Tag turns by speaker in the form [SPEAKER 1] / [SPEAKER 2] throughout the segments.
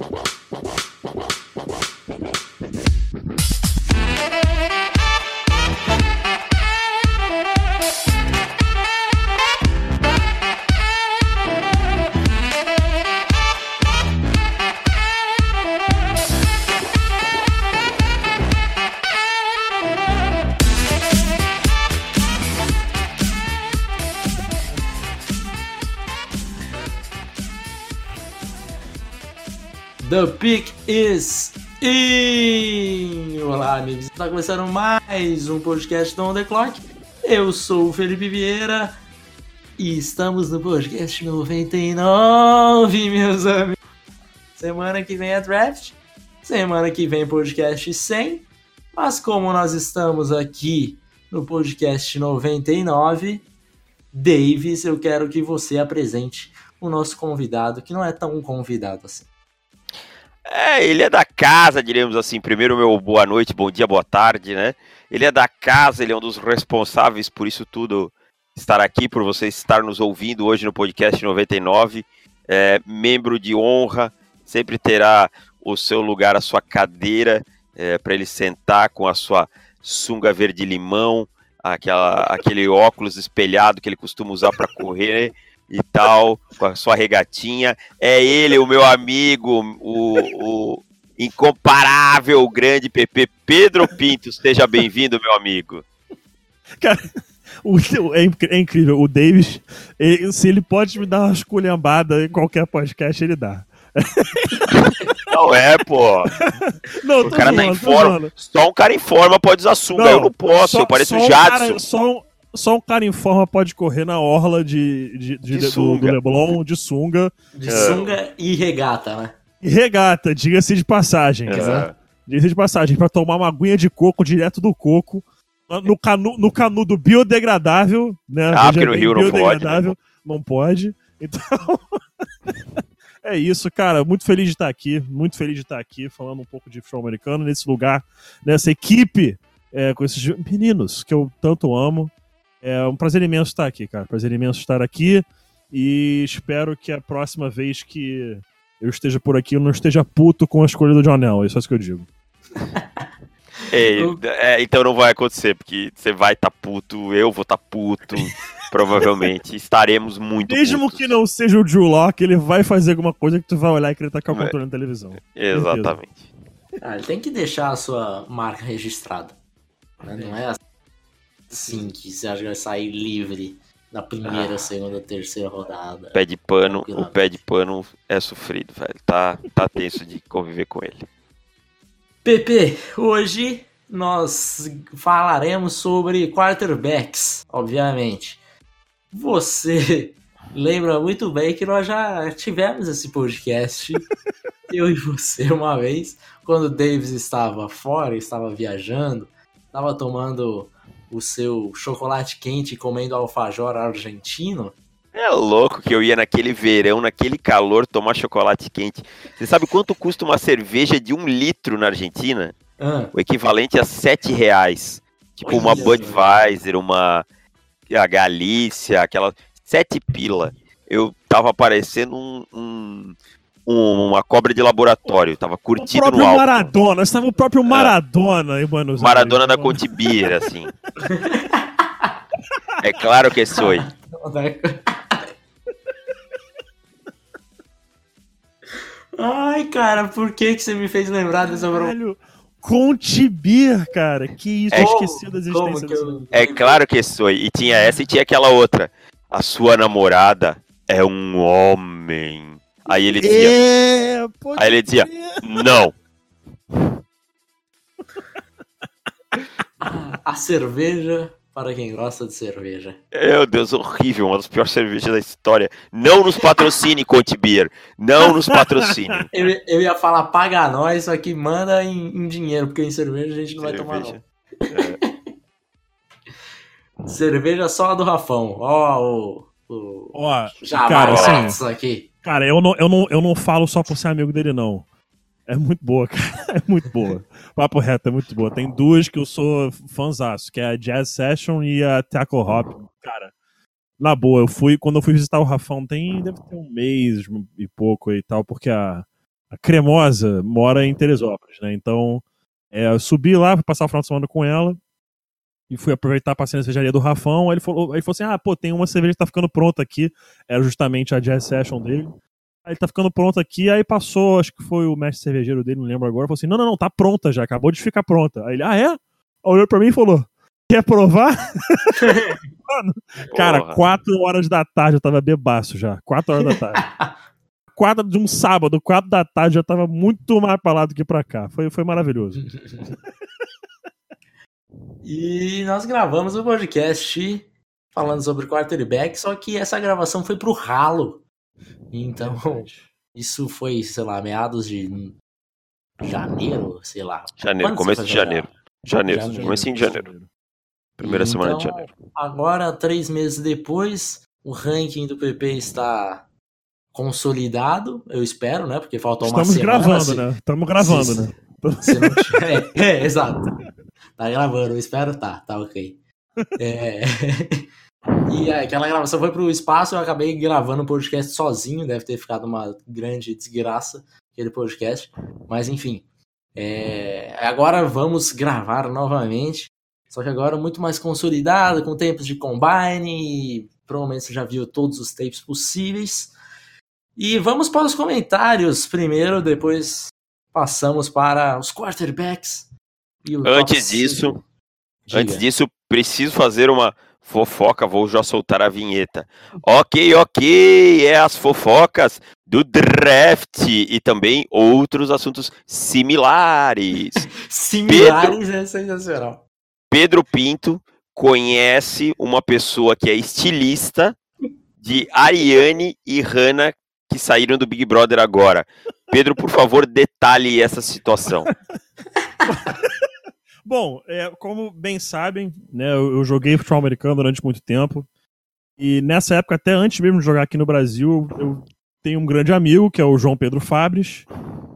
[SPEAKER 1] Wow. The pick is in! Olá, amigos. Está começando mais um podcast do On The Clock. Eu sou o Felipe Vieira e estamos no podcast 99, meus amigos. Semana que vem é draft, semana que vem podcast 100. Mas como nós estamos aqui no podcast 99, Davis, eu quero que você apresente o nosso convidado, que não é tão convidado assim.
[SPEAKER 2] É, ele é da casa, diríamos assim. Primeiro, meu boa noite, bom dia, boa tarde, né? Ele é da casa, ele é um dos responsáveis por isso tudo estar aqui, por você estar nos ouvindo hoje no podcast 99. É, membro de honra, sempre terá o seu lugar, a sua cadeira, é, para ele sentar com a sua sunga verde-limão, aquela, aquele óculos espelhado que ele costuma usar para correr e tal, com a sua regatinha. É ele, o meu amigo, o, o incomparável, grande PP Pedro Pinto. Seja bem-vindo, meu amigo.
[SPEAKER 3] Cara, o, é, é, incrível. O Davis, ele, se ele pode me dar uma esculhambada em qualquer podcast, ele dá.
[SPEAKER 2] Não é, pô. Não, o cara tá zoando, tá informa. Só um cara em forma pode usar sunga. Não, eu não posso, só, eu pareço o Jadson. Cara,
[SPEAKER 3] só, só um cara em forma pode correr na orla de, de, de, de do, do, Leblon, de sunga.
[SPEAKER 1] De é. sunga e regata, né?
[SPEAKER 3] E regata, diga-se de passagem. É. Diga-se de passagem, para tomar uma aguinha de coco direto do coco, no, canu, no canudo biodegradável, né?
[SPEAKER 2] Ah, porque no Rio não pode. Né?
[SPEAKER 3] Não pode. Então. é isso, cara. Muito feliz de estar aqui. Muito feliz de estar aqui falando um pouco de futebol americano nesse lugar, nessa equipe, é, com esses meninos que eu tanto amo. É um prazer imenso estar aqui, cara. Prazer imenso estar aqui. E espero que a próxima vez que eu esteja por aqui, eu não esteja puto com a escolha do Jonel. É só isso que eu digo.
[SPEAKER 2] Ei, é, então não vai acontecer, porque você vai estar tá puto, eu vou estar tá puto, provavelmente. Estaremos muito
[SPEAKER 3] Mesmo
[SPEAKER 2] putos.
[SPEAKER 3] que não seja o Drew Locke, ele vai fazer alguma coisa que tu vai olhar e querer tacar o controle na televisão.
[SPEAKER 2] Exatamente.
[SPEAKER 1] Ah, ele tem que deixar a sua marca registrada. Né? Não é assim sim que você acha que vai sair livre na primeira, ah. segunda, terceira rodada.
[SPEAKER 2] Pé de pano, o pé de pano é sofrido, velho. Tá, tá tenso de conviver com ele.
[SPEAKER 1] Pepe, hoje nós falaremos sobre quarterbacks, obviamente. Você lembra muito bem que nós já tivemos esse podcast, eu e você, uma vez, quando o Davis estava fora, estava viajando, estava tomando o seu chocolate quente comendo alfajor argentino.
[SPEAKER 2] É louco que eu ia naquele verão, naquele calor, tomar chocolate quente. Você sabe quanto custa uma cerveja de um litro na Argentina? Ah. O equivalente a sete reais. Tipo Olha uma Budweiser, uma a Galícia, aquela sete pila. Eu tava parecendo um, um uma cobra de laboratório, tava curtido
[SPEAKER 3] no
[SPEAKER 2] alto.
[SPEAKER 3] Maradona, estava o próprio é. Maradona é. em Buenos
[SPEAKER 2] Maradona da Contibir, assim. é claro que sou.
[SPEAKER 1] Ai, cara, por que, que você me fez lembrar dessa
[SPEAKER 3] Velho, Contibir, cara. Que isso, é, esqueci da existência
[SPEAKER 2] eu... É claro que sou. E tinha essa e tinha aquela outra. A sua namorada é um homem. Aí ele dizia. É, aí ele dizia, não.
[SPEAKER 1] A cerveja para quem gosta de cerveja.
[SPEAKER 2] Meu Deus, horrível, uma das piores cervejas da história. Não nos patrocine, Conte Beer. Não nos patrocine.
[SPEAKER 1] Eu, eu, ia falar paga nós, só que manda em, em, dinheiro, porque em cerveja a gente não cerveja. vai tomar não. É. cerveja só a do Rafão. Ó, o. o
[SPEAKER 3] Ó, cara, assim, aqui. Cara, eu não, eu, não, eu não falo só por ser amigo dele, não. É muito boa, cara. É muito boa. Papo reto, é muito boa. Tem duas que eu sou fãzaço, que é a Jazz Session e a Tackle Hop. Cara, na boa, eu fui, quando eu fui visitar o Rafão, tem, deve ter um mês e pouco e tal, porque a, a cremosa, mora em Teresópolis, né? Então, é, eu subi lá, passar o final de semana com ela e fui aproveitar passei na cervejaria do Rafão. Aí ele falou, aí ele falou assim: ah, pô, tem uma cerveja que tá ficando pronta aqui. Era justamente a Jazz Session dele. Aí tá ficando pronta aqui, aí passou, acho que foi o mestre cervejeiro dele, não lembro agora, falou assim: não, não, não, tá pronta já, acabou de ficar pronta. Aí ele, ah, é? Olhou pra mim e falou: quer provar? Mano, cara,
[SPEAKER 2] Porra.
[SPEAKER 3] quatro horas da tarde eu tava bebaço já. Quatro horas da tarde. quatro de um sábado, quatro da tarde, já tava muito mais pra lá do que pra cá. Foi, foi maravilhoso.
[SPEAKER 1] E nós gravamos o podcast falando sobre quarterback, só que essa gravação foi pro ralo. Então, isso foi, sei lá, meados de janeiro, sei lá.
[SPEAKER 2] Janeiro,
[SPEAKER 1] Quando
[SPEAKER 2] começo de janeiro. Janeiro,
[SPEAKER 1] Janeiro.
[SPEAKER 2] comecinho de janeiro. Primeira
[SPEAKER 1] Então,
[SPEAKER 2] semana de janeiro.
[SPEAKER 1] Agora, três meses depois, o ranking do PP está consolidado, eu espero, né? Porque faltou uma
[SPEAKER 3] Estamos
[SPEAKER 1] semana.
[SPEAKER 3] gravando,
[SPEAKER 1] se-
[SPEAKER 3] né? Estamos gravando,
[SPEAKER 1] se-
[SPEAKER 3] né?
[SPEAKER 1] se não tiver- é, é, exato. Tá gravando, eu espero tá, tá ok. É, E aquela gravação foi pro espaço, eu acabei gravando o podcast sozinho, deve ter ficado uma grande desgraça aquele podcast. Mas enfim. é, Agora vamos gravar novamente. Só que agora muito mais consolidado, com tempos de combine. Provavelmente você já viu todos os tapes possíveis. E vamos para os comentários primeiro, depois passamos para os quarterbacks. E
[SPEAKER 2] Antes disso,
[SPEAKER 1] Diga.
[SPEAKER 2] Antes disso, preciso fazer uma fofoca, vou já soltar a vinheta. Ok, ok, é as fofocas do draft e também outros assuntos similares.
[SPEAKER 1] Similares é sensacional.
[SPEAKER 2] Pedro Pinto conhece uma pessoa que é estilista de Ariane e Hannah que saíram do Big Brother agora. Pedro, por favor, detalhe essa situação.
[SPEAKER 3] Bom, é, como bem sabem, né, eu, eu joguei futebol americano durante muito tempo. E nessa época, até antes mesmo de jogar aqui no Brasil, eu tenho um grande amigo, que é o João Pedro Fabres.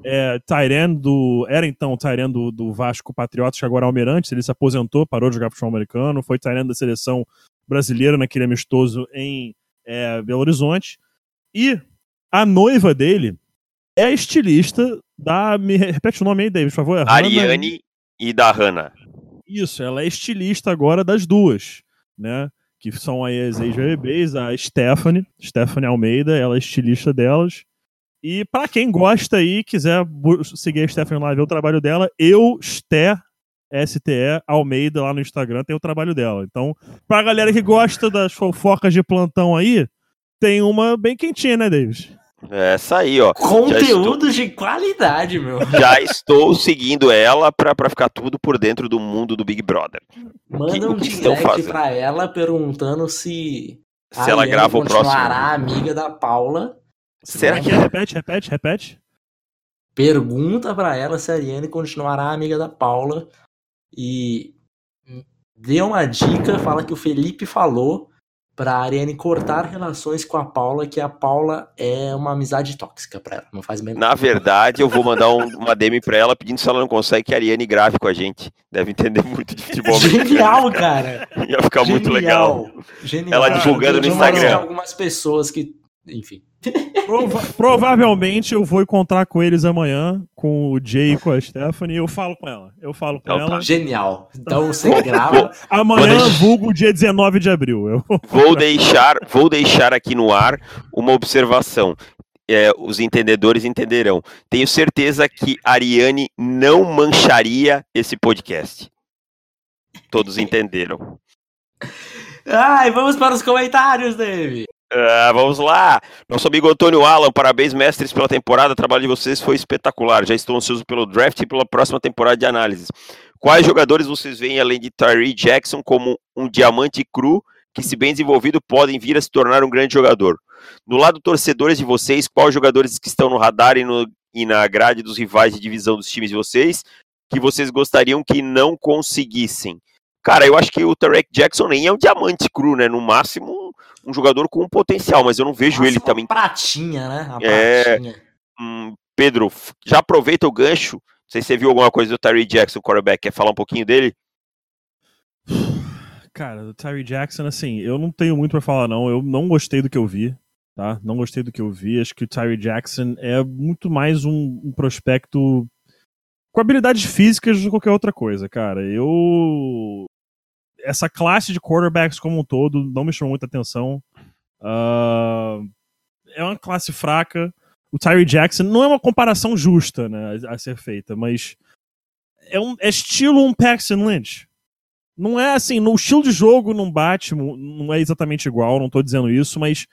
[SPEAKER 3] É, Tyren do. Era então Tyren do, do Vasco Patriotas, que agora é. Ele se aposentou, parou de jogar futebol americano. Foi Tyren da seleção brasileira naquele amistoso em é, Belo Horizonte. E a noiva dele é estilista da. Me repete o nome aí, David, por favor. É
[SPEAKER 2] Ariane e da Hannah.
[SPEAKER 3] isso, ela é estilista agora das duas, né? Que são aí as ex-bebês, a Stephanie, Stephanie Almeida, ela é estilista delas. E pra quem gosta aí, quiser seguir a Stephanie lá ver o trabalho dela, eu, Ste, STE, Almeida lá no Instagram, tem o trabalho dela. Então, pra galera que gosta das fofocas de plantão aí, tem uma bem quentinha, né, Davis?
[SPEAKER 2] Essa aí, ó.
[SPEAKER 1] Conteúdo de qualidade, meu.
[SPEAKER 2] Já estou seguindo ela pra, pra ficar tudo por dentro do mundo do Big Brother.
[SPEAKER 1] Manda um
[SPEAKER 2] que estão
[SPEAKER 1] direct pra ela perguntando se.
[SPEAKER 2] Se ela grava o próximo.
[SPEAKER 1] continuará amiga da Paula.
[SPEAKER 2] Será
[SPEAKER 3] Aqui,
[SPEAKER 2] que
[SPEAKER 3] repete, repete, repete.
[SPEAKER 1] Pergunta pra ela se a Ariane continuará amiga da Paula. E dê uma dica, fala que o Felipe falou pra Ariane cortar relações com a Paula, que a Paula é uma amizade tóxica pra ela. Não faz bem.
[SPEAKER 2] Na verdade, eu vou mandar um- uma DM pra ela pedindo se ela não consegue que a Ariane grave com a gente. Deve entender muito de futebol.
[SPEAKER 1] Genial, cara.
[SPEAKER 2] Ia ficar muito legal.
[SPEAKER 1] Genial.
[SPEAKER 2] Ela divulgando no
[SPEAKER 1] Eu conheço
[SPEAKER 2] Instagram.
[SPEAKER 1] algumas pessoas que. Enfim.
[SPEAKER 3] Prova- provavelmente eu vou encontrar com eles amanhã, com o Jay e com a Stephanie, e eu falo com ela. Eu falo com
[SPEAKER 2] Então tá.
[SPEAKER 3] ela.
[SPEAKER 1] Genial. Então você grava.
[SPEAKER 3] Amanhã,
[SPEAKER 2] Vou deixar-
[SPEAKER 3] vulgo dia 19 de abril. Eu...
[SPEAKER 2] Vou deixar, vou deixar aqui no ar uma observação. É, os entendedores entenderão. Tenho certeza que a Ariane não mancharia esse podcast. Todos entenderam.
[SPEAKER 1] Ai, vamos para os comentários, Dave.
[SPEAKER 2] Ah, vamos lá! Nosso amigo Antônio Alan, parabéns, mestres, pela temporada. O trabalho de vocês foi espetacular. Já estou ansioso pelo draft e pela próxima temporada de análises. Quais jogadores vocês veem, além de Tyree Jackson, como um diamante cru que, se bem desenvolvido, podem vir a se tornar um grande jogador? No lado torcedores de vocês, quais jogadores que estão no radar e, no- e na grade dos rivais de divisão dos times de vocês que vocês gostariam que não conseguissem? Cara, eu acho que o Tarek Jackson nem é um diamante cru, né? No máximo, um, jogador com um potencial, mas eu não vejo
[SPEAKER 1] Nossa,
[SPEAKER 2] ele
[SPEAKER 1] uma
[SPEAKER 2] também.
[SPEAKER 1] pratinha, né? A
[SPEAKER 2] É.
[SPEAKER 1] pratinha.
[SPEAKER 2] Hum, Pedro, já aproveita o gancho. Não sei se você viu alguma coisa do Tyree Jackson, quarterback. Quer falar um pouquinho dele?
[SPEAKER 3] Cara, o Tyree Jackson, assim, eu não tenho muito pra falar, não. Eu não gostei do que eu vi. Tá? Não gostei do que eu vi. Acho que o Tyree Jackson é muito mais um, um prospecto com habilidades físicas do que qualquer outra coisa, cara. Eu. Essa classe de quarterbacks como um todo não me chamou muita atenção. Uh... É uma classe fraca. O Tyree Jackson não é uma comparação justa né, a ser feita, mas é, um, é estilo um Paxton Lynch. Não é assim, no estilo de jogo não bate, não é exatamente igual, não tô dizendo isso, mas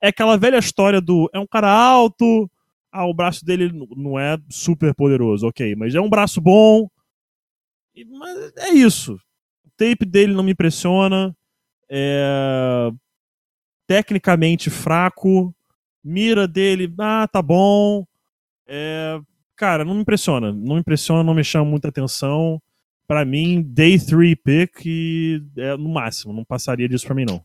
[SPEAKER 3] é aquela velha história do é um cara alto, ah, o braço dele não é super poderoso, ok, mas é um braço bom. Mas é isso. Tape dele não me impressiona. É... Tecnicamente fraco. Mira dele, ah, tá bom. É... Cara, não me impressiona. Não me impressiona, não me chama muita atenção. Para mim, day 3 pick é no máximo. Não passaria disso pra mim, não.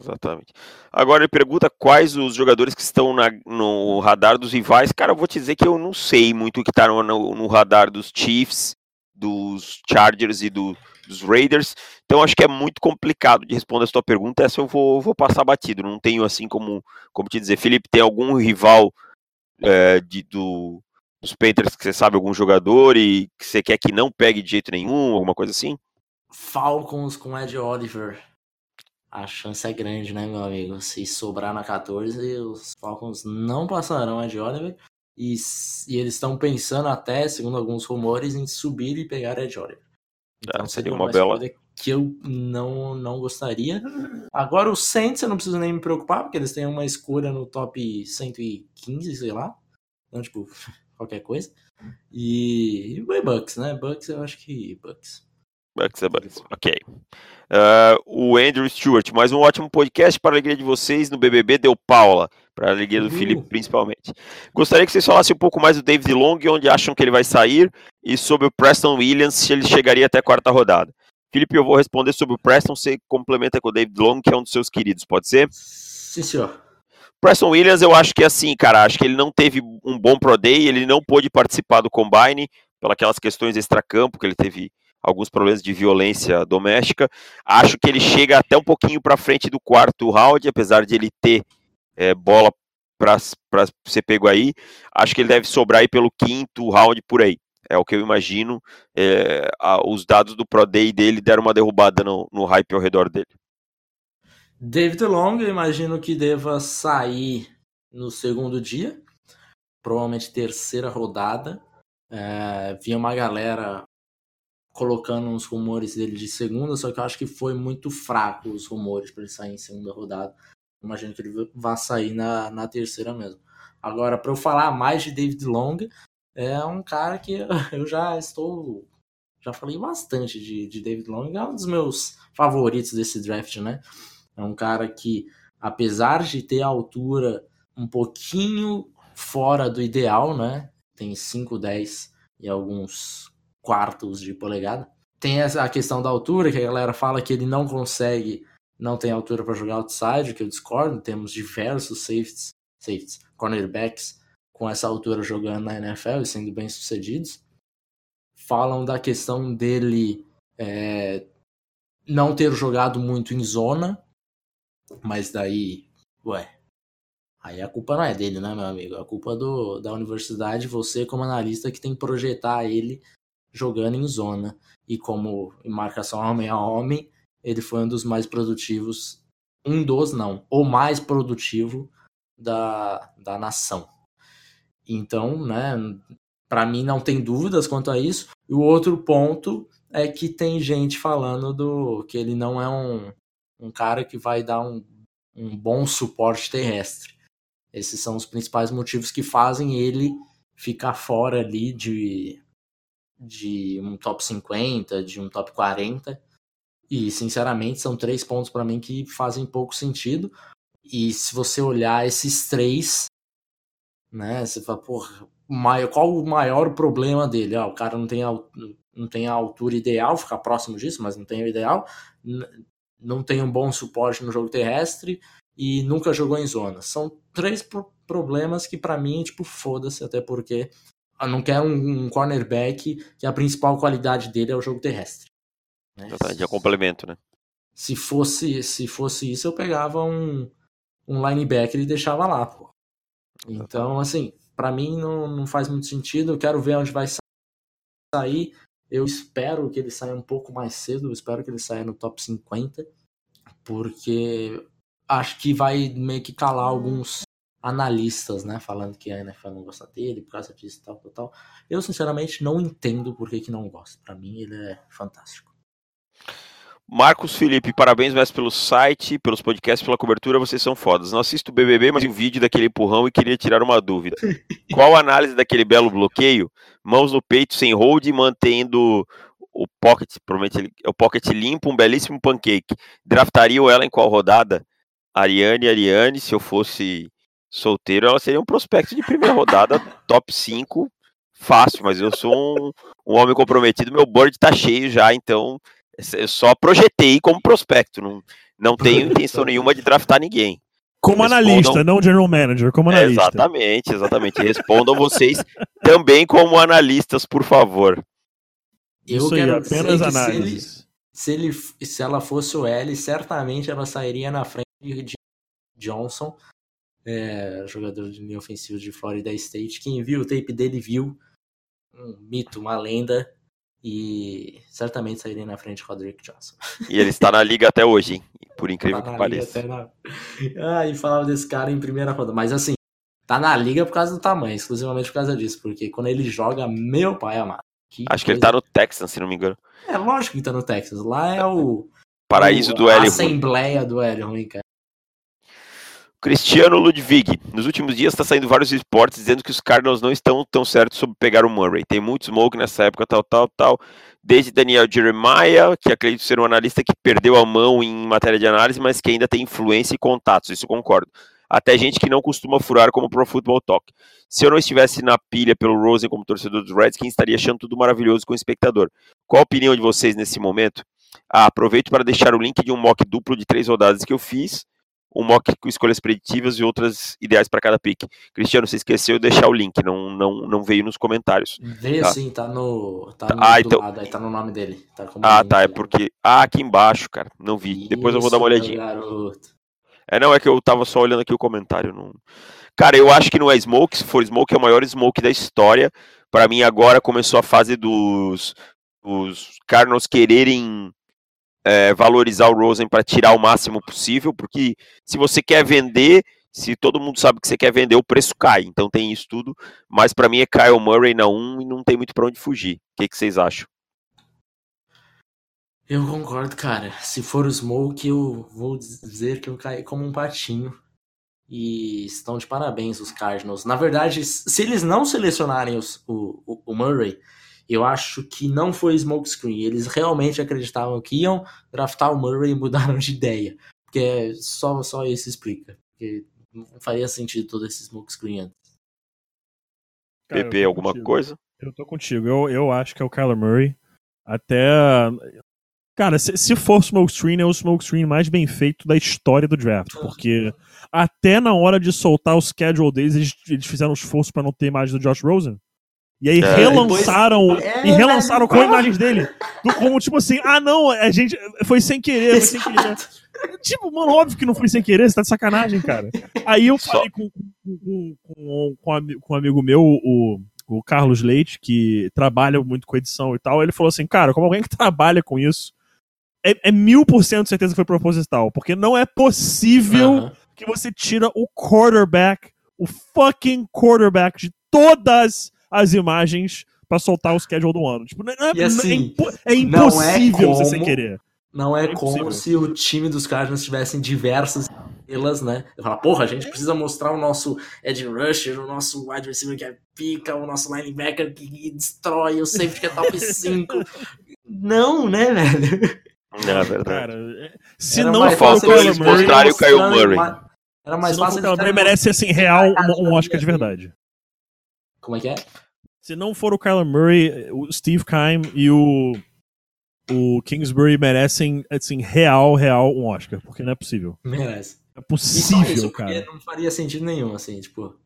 [SPEAKER 2] Exatamente. Agora ele pergunta quais os jogadores que estão na, no radar dos rivais. Cara, eu vou te dizer que eu não sei muito o que está no, no, no, radar dos Chiefs, dos Chargers e do, dos Raiders. Então acho que é muito complicado de responder a sua pergunta. Essa eu vou, vou passar batido. Não tenho assim como, como te dizer. Felipe, tem algum rival é, de, do, dos Panthers que você sabe algum jogador e que você quer que não pegue de jeito nenhum, alguma coisa assim?
[SPEAKER 1] Falcons com Ed Oliver a chance é grande, né, meu amigo? Se sobrar na 14, os Falcons não passarão de Oliver. E, e eles estão pensando até, segundo alguns rumores, em subir e pegar Ed Oliver.
[SPEAKER 2] Então, é, seria uma, uma bela.
[SPEAKER 1] Que eu não, não gostaria. Agora, o Saints, eu não preciso nem me preocupar, porque eles têm uma escolha no top 115, sei lá. Então, tipo, qualquer coisa. E, e Bucks, né? Bucks, eu acho que Bucks.
[SPEAKER 2] Bucks é Bucks. Ok. Uh, o Andrew Stewart, mais um ótimo podcast para a alegria de vocês no BBB Deu Paula, para a alegria do. Felipe principalmente. Gostaria que vocês falassem um pouco mais do David Long, onde acham que ele vai sair, e sobre o Preston Williams, se ele chegaria até a quarta rodada. Felipe, eu vou responder sobre o Preston, você complementa com o David Long, que é um dos seus queridos, pode ser?
[SPEAKER 1] Sim, senhor.
[SPEAKER 2] Preston Williams, eu acho que é assim, cara, acho que ele não teve um bom Pro Day, ele não pôde participar do Combine, pelas questões extracampo que ele teve alguns problemas de violência doméstica. Acho que ele chega até um pouquinho para frente do quarto round, apesar de ele ter é, bola para ser pego aí. Acho que ele deve sobrar aí pelo quinto round por aí. É o que eu imagino. É, a, os dados do Pro Day dele deram uma derrubada no, no hype ao redor dele.
[SPEAKER 1] David Long, eu imagino que deva sair no segundo dia, provavelmente terceira rodada. É, vinha uma galera colocando uns rumores dele de segunda, só que eu acho que foi muito fraco os rumores para ele sair em segunda rodada. Imagino que ele vá sair na, na terceira mesmo. Agora, para eu falar mais de David Long, é um cara que eu já estou. Já falei bastante de, de David Long, é um dos meus favoritos desse draft, né? É um cara que, apesar de ter a altura um pouquinho fora do ideal, né? Tem 5'10 e alguns quartos de polegada. Tem essa, a questão da altura, que a galera fala que ele não consegue, não tem altura para jogar outside, que eu discordo. Temos diversos safeties, safeties, cornerbacks com essa altura jogando na NFL e sendo bem sucedidos. Falam da questão dele é, não ter jogado muito em zona, mas daí, ué, aí a culpa não é dele, né, meu amigo? A culpa do, da universidade, você como analista que tem que projetar ele jogando em zona. E como em marcação homem a homem, ele foi um dos mais produtivos, um dos não, o mais produtivo da, da nação. Então, né, para mim não tem dúvidas quanto a isso. E o outro ponto é que tem gente falando do que ele não é um, um cara que vai dar um, um bom suporte terrestre. Esses são os principais motivos que fazem ele ficar fora ali de de um top 50, de um top 40. E, sinceramente, são três pontos para mim que fazem pouco sentido. E se você olhar esses três, né, você fala, porra, qual o maior problema dele? Ah, o cara não tem, a, não tem a altura ideal, ficar próximo disso, mas não tem o ideal. Não tem um bom suporte no jogo terrestre e nunca jogou em zona. São três problemas que para mim, tipo, foda-se, até porque eu não quero um, um, cornerback que a principal qualidade dele é o jogo terrestre.
[SPEAKER 2] Né? De complemento, né?
[SPEAKER 1] Se fosse, se fosse isso, eu pegava um, um linebacker e deixava lá, pô. Então, assim, para mim não, não faz muito sentido. Eu quero ver onde vai sair. Eu espero que ele saia um pouco mais cedo. Eu espero que ele saia no top 50. Porque acho que vai meio que calar alguns analistas, né? Falando que a NFL não gosta dele por causa disso e tal, tal, tal. Eu, sinceramente, não entendo por que, que não gosta. Para mim, ele é fantástico.
[SPEAKER 2] Marcos Felipe, parabéns mais pelo site, pelos podcasts, pela cobertura, vocês são fodas. Não assisto o BBB, mas vi o vídeo daquele empurrão e queria tirar uma dúvida. Qual a análise daquele belo bloqueio? Mãos no peito, sem hold, mantendo o pocket, provavelmente ele, o pocket limpo, um belíssimo pancake. Draftaria ela em qual rodada? Ariane, Ariane, se eu fosse solteiro, ela seria um prospecto de primeira rodada, top 5, fácil, mas eu sou um, um homem comprometido, meu board tá cheio já, então eu só projetei como prospecto, não, não tenho intenção nenhuma de draftar ninguém.
[SPEAKER 3] Como Respondam... analista, não general manager, como analista.
[SPEAKER 2] É, exatamente, exatamente. Respondam vocês também como analistas, por favor.
[SPEAKER 1] Eu Isso quero aí, apenas análise. Se, ele, se, ele, se ela fosse o L, certamente ela sairia na frente de Johnson, é, jogador de linha ofensiva de Florida State. Quem viu o tape dele viu um mito, uma lenda e certamente sairia na frente com o Drake Johnson.
[SPEAKER 2] E ele está na liga até hoje, hein? Por incrível tá que pareça. Na...
[SPEAKER 1] Ah, e falava desse cara em primeira rodada. Mas assim, tá na liga por causa do tamanho, exclusivamente por causa disso. Porque quando ele joga, meu pai amado.
[SPEAKER 2] Que Acho coisa... que ele tá no Texas, se não me engano.
[SPEAKER 1] É lógico que tá no Texas. Lá é o.
[SPEAKER 2] Paraíso
[SPEAKER 1] o,
[SPEAKER 2] do Hélio.
[SPEAKER 1] Assembleia do Hélio Ruim, cara.
[SPEAKER 2] Cristiano Ludwig. Nos últimos dias está saindo vários esportes dizendo que os Cardinals não estão tão certos sobre pegar o Murray. Tem muito smoke nessa época, tal, tal, tal. Desde Daniel Jeremiah, que acredito ser um analista que perdeu a mão em matéria de análise, mas que ainda tem influência e contatos, isso concordo. Até gente que não costuma furar como Pro Football Talk. Se eu não estivesse na pilha pelo Rosen como torcedor dos Reds, quem estaria achando tudo maravilhoso com o espectador. Qual a opinião de vocês nesse momento? Ah, aproveito para deixar o link de um mock duplo de três rodadas que eu fiz um mock com escolhas preditivas e outras ideais para cada pick. Cristiano, você esqueceu de deixar o link, não, não, não veio nos comentários.
[SPEAKER 1] Veio tá? sim, tá no, tá no ah, então... lado, aí tá no nome dele. Tá
[SPEAKER 2] ah, tá, é porque... Ah, aqui embaixo, cara, não vi. Isso, Depois eu vou dar uma olhadinha. Garoto. É, não, é que eu tava só olhando aqui o comentário. Não... Cara, eu acho que não é Smoke, se for Smoke é o maior Smoke da história. Para mim agora começou a fase dos, dos Cardinals quererem é, valorizar o Rosen para tirar o máximo possível, porque se você quer vender, se todo mundo sabe que você quer vender, o preço cai. Então tem isso tudo. Mas para mim é Kyle Murray na 1 e não tem muito para onde fugir. O que, que vocês acham?
[SPEAKER 1] Eu concordo, cara. Se for o Smoke, eu vou dizer que eu caí como um patinho. E estão de parabéns os Cardinals. Na verdade, se eles não selecionarem os, o, o, o Murray, eu acho que não foi smokescreen. Eles realmente acreditavam que iam draftar o Murray e mudaram de ideia. Porque só, só isso explica. Porque não faria sentido todo esse smokescreen antes.
[SPEAKER 2] PP, alguma
[SPEAKER 3] contigo.
[SPEAKER 2] coisa?
[SPEAKER 3] Eu tô contigo. Eu, eu acho que é o Kyler Murray. Até. Cara, se, se for smokescreen, é o smokescreen mais bem feito da história do draft. Porque até na hora de soltar o schedule deles, eles, eles fizeram um esforço para não ter mais do Josh Rosen. E aí é, relançaram depois... e é, relançaram com imagens dele. Como tipo assim, ah não, a gente foi sem querer, foi sem querer. tipo, mano, óbvio que não foi sem querer, você tá de sacanagem, cara. Aí eu falei com, com, com, com, um amigo meu, o, o Carlos Leite, que trabalha muito com edição e tal, ele falou assim, cara, como alguém que trabalha com isso, é, é mil por cento certeza que foi proposital, porque não é possível que você tira o quarterback, o fucking quarterback de todas as imagens para soltar o schedule do ano. Tipo, não é,
[SPEAKER 1] e assim,
[SPEAKER 3] é, impo é impossível é como, você sem querer.
[SPEAKER 1] Não é, é como se o time dos Cardinals tivessem diversas estrelas, né? Eu falo, porra, a gente precisa mostrar o nosso Ed Rusher, o nosso wide receiver que é pica, o nosso linebacker que destrói, o safety que é top 5. não, né, velho?
[SPEAKER 2] Não, é verdade. Cara,
[SPEAKER 3] é, se Era não for o Kyler
[SPEAKER 2] Murray... o Kyle Murray.
[SPEAKER 3] Era mais se fácil. O Kyler Murray merece, assim, real, um, um Oscar de verdade.
[SPEAKER 1] Como é que é?
[SPEAKER 3] Se não for o Kyler Murray, o Steve Keim e o, o Kingsbury merecem, assim, real, real um Oscar, porque não é possível.
[SPEAKER 1] Merece.
[SPEAKER 3] É possível, cara.
[SPEAKER 1] Não faria sentido nenhum, assim, tipo.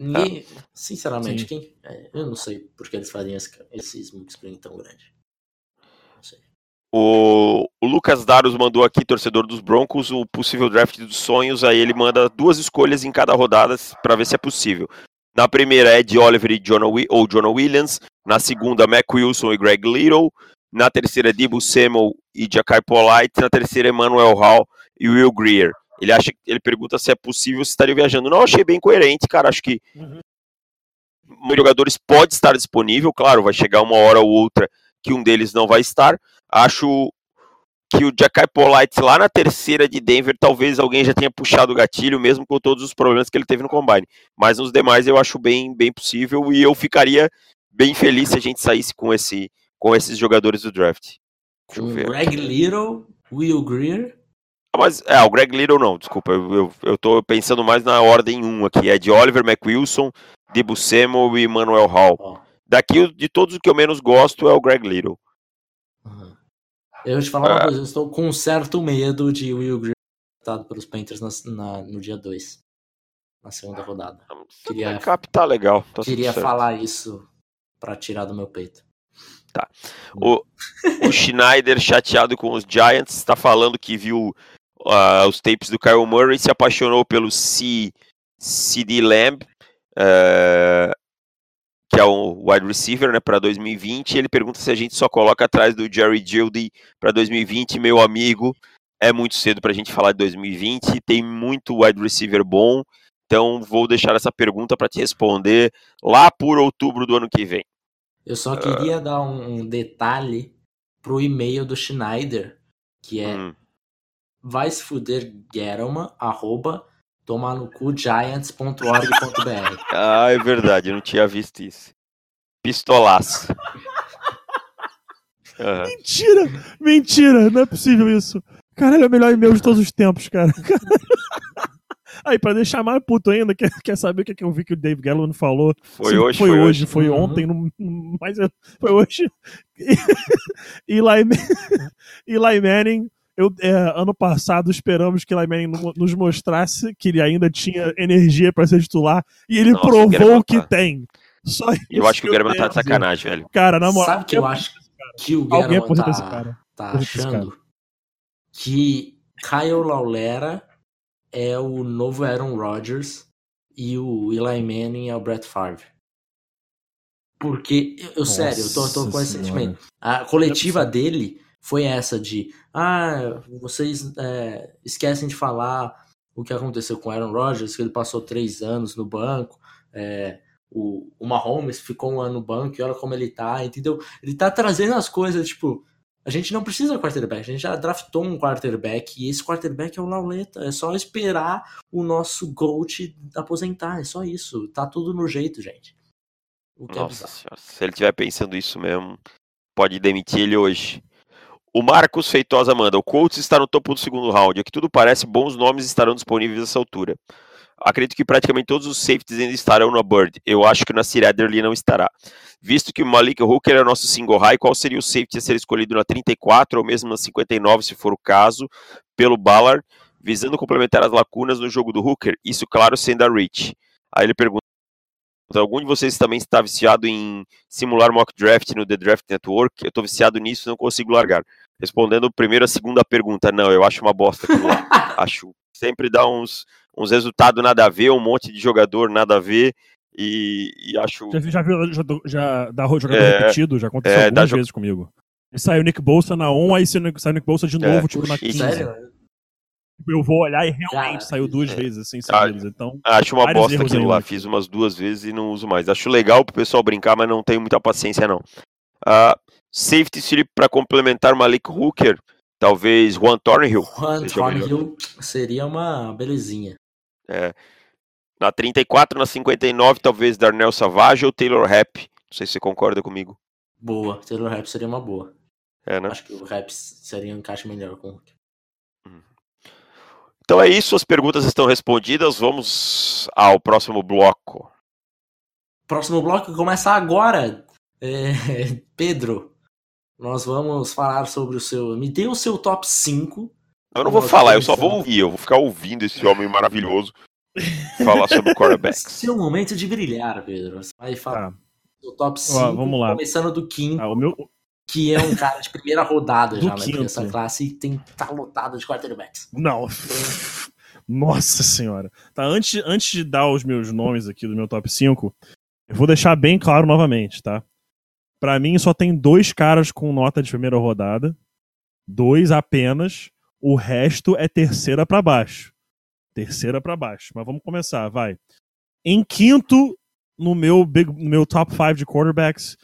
[SPEAKER 1] Ninguém, ah, sinceramente, quem, é, eu não sei porque eles fariam esse, esse smoke screen tão grande. Não sei.
[SPEAKER 2] O, o, Lucas Daros mandou aqui, torcedor dos Broncos, o possível draft dos sonhos. Aí ele manda duas escolhas em cada rodada para ver se é possível. Na primeira, é Ed Oliver e John ou John Williams. Na segunda, Mac Wilson e Greg Little. Na terceira, Debo Samuel e Jackai Polite. Na terceira, Emmanuel Hall e Will Greer. Ele acha, ele pergunta se é possível se estaria viajando. Não, achei bem coerente, cara. Acho que uhum. jogadores pode estar disponível. Claro, vai chegar uma hora ou outra que um deles não vai estar. Acho que o Jackai Polite lá na terceira de Denver, talvez alguém já tenha puxado o gatilho, mesmo com todos os problemas que ele teve no combine. Mas nos demais eu acho bem, bem possível e eu ficaria bem feliz se a gente saísse com, esse, com esses jogadores do draft.
[SPEAKER 1] Deixa. Greg Little, Will Greer.
[SPEAKER 2] Ah, mas, é, o Greg Little não, desculpa, eu, eu, eu tô pensando mais na ordem 1 aqui. É de Oliver McWilson, Debo Samuel e Manuel Hall. Daqui, de todos o que eu menos gosto é o Greg Little.
[SPEAKER 1] Eu vou te falar uma é. coisa, eu estou com um certo medo de Will Greer captado pelos Panthers na, na, no dia 2. Na segunda rodada.
[SPEAKER 2] Queria captar legal.
[SPEAKER 1] Tá queria falar isso para tirar do meu peito.
[SPEAKER 2] Tá. O, o Schneider, chateado com os Giants, está falando que viu uh, os tapes do Kyle Murray, se apaixonou pelo C, CD Lamb. Uh, que é o wide receiver, né, para 2020. Ele pergunta se a gente só coloca atrás do Jerry Gildy para 2020. Meu amigo, é muito cedo para a gente falar de 2020. Tem muito wide receiver bom. Então vou deixar essa pergunta para te responder lá por outubro do ano que vem.
[SPEAKER 1] Eu só queria uh... dar um detalhe pro e-mail do Schneider, que é hum. vai se fuder arroba tomar no cu giants.org.br.
[SPEAKER 2] ah, é verdade, eu não tinha visto isso. Pistolaço.
[SPEAKER 3] Uhum. Mentira! Mentira! Não é possível isso. Caralho, é o melhor e-mail de todos os tempos, cara. Aí, pra deixar mais puto ainda, quer, quer saber o que, que eu vi que o Dave Gallo falou?
[SPEAKER 2] Foi hoje,
[SPEAKER 3] foi, foi hoje, hoje, foi uhum. ontem, no, mas foi hoje. Eli, Eli Manning eu, é, ano passado esperamos que Lyman nos mostrasse que ele ainda tinha energia para ser titular e ele Nossa, provou que tem. Só
[SPEAKER 2] eu acho que o Guerra tá de sacanagem, velho.
[SPEAKER 1] Cara, na moral. Sabe que eu acho que o Guerra tá, tá achando? Que Kyle Laulera é o novo Aaron Rodgers e o Eli Manning é o Brett Favre. Porque, eu, Nossa sério, eu tô, tô com esse sentimento. A coletiva dele foi essa de ah, vocês é, esquecem de falar o que aconteceu com Aaron Rodgers, que ele passou três anos no banco, é, o, o Mahomes ficou um ano no banco e olha como ele tá, entendeu? Ele tá trazendo as coisas, tipo, a gente não precisa de quarterback, a gente já draftou um quarterback e esse quarterback é o Lauleta, é só esperar o nosso GOAT aposentar, é só isso, tá tudo no jeito, gente.
[SPEAKER 2] É Nossa é senhora, se ele estiver pensando isso mesmo, pode demitir ele hoje. O Marcos Feitosa manda: o Colts está no topo do segundo round. Aqui tudo parece, bons nomes estarão disponíveis nessa altura. Acredito que praticamente todos os safeties ainda estarão na Bird. Eu acho que na Sir Adderley não estará. Visto que o Malik Hooker é o nosso single high, qual seria o safety a ser escolhido na 34 ou mesmo na 59, se for o caso, pelo Ballard, visando complementar as lacunas no jogo do Hooker? Isso, claro, sendo a Rich. Aí ele pergunta Algum de vocês também está viciado em simular mock draft no The Draft Network? Eu estou viciado nisso e não consigo largar. Respondendo primeiro a segunda pergunta, não, eu acho uma bosta aquilo lá. acho sempre dá uns, uns resultados nada a ver, um monte de jogador nada a ver. E, e acho.
[SPEAKER 3] Já, já viu já, já dá jogador é, repetido? Já aconteceu é, algumas vezes comigo. E saiu Nick Bolsa na 1, aí saiu Nick Bolsa de é. novo, é, tipo na 15. Sério? Eu vou olhar e realmente saiu duas é, vezes assim seguidas. Então,
[SPEAKER 2] acho uma bosta aquilo lá. Fiz umas duas vezes e não uso mais. Acho legal pro pessoal brincar, mas não tenho muita paciência, não. Uh, safety City para complementar Malik Hooker. Talvez Juan Thornhill.
[SPEAKER 1] Juan Thornhill seria uma belezinha.
[SPEAKER 2] É. Na 34, na 59, talvez Darnell Savage ou Taylor Rapp. Não sei se você concorda comigo.
[SPEAKER 1] Boa, Taylor Rapp seria uma boa.
[SPEAKER 2] É, né?
[SPEAKER 1] Acho que o Rapp seria um encaixe melhor com o Hooker.
[SPEAKER 2] Então é isso, as perguntas estão respondidas. Vamos ao próximo bloco.
[SPEAKER 1] Próximo bloco começa agora. É, Pedro, nós vamos falar sobre o seu. Me dê o seu top 5.
[SPEAKER 2] Eu não vou falar, eu só vou ouvir. Eu vou ficar ouvindo esse homem maravilhoso falar sobre o quarterback.
[SPEAKER 1] Seu momento de brilhar, Pedro. Você vai falar. Tá. O top 5.
[SPEAKER 3] Ó, vamos lá.
[SPEAKER 1] Começando do quinto.
[SPEAKER 3] Ah, o meu,
[SPEAKER 1] que é um cara de primeira rodada já né,
[SPEAKER 3] quinto.
[SPEAKER 1] nessa classe e tem tá lotado de quarterbacks.
[SPEAKER 3] Não. Nossa senhora. Tá, antes, antes de dar os meus nomes aqui do meu top 5, eu vou deixar bem claro novamente, tá? Pra mim só tem dois caras com nota de primeira rodada. Dois apenas. O resto é terceira pra baixo. Terceira pra baixo. Mas vamos começar, vai. Em quinto, no meu, big, no meu top 5 de quarterbacks,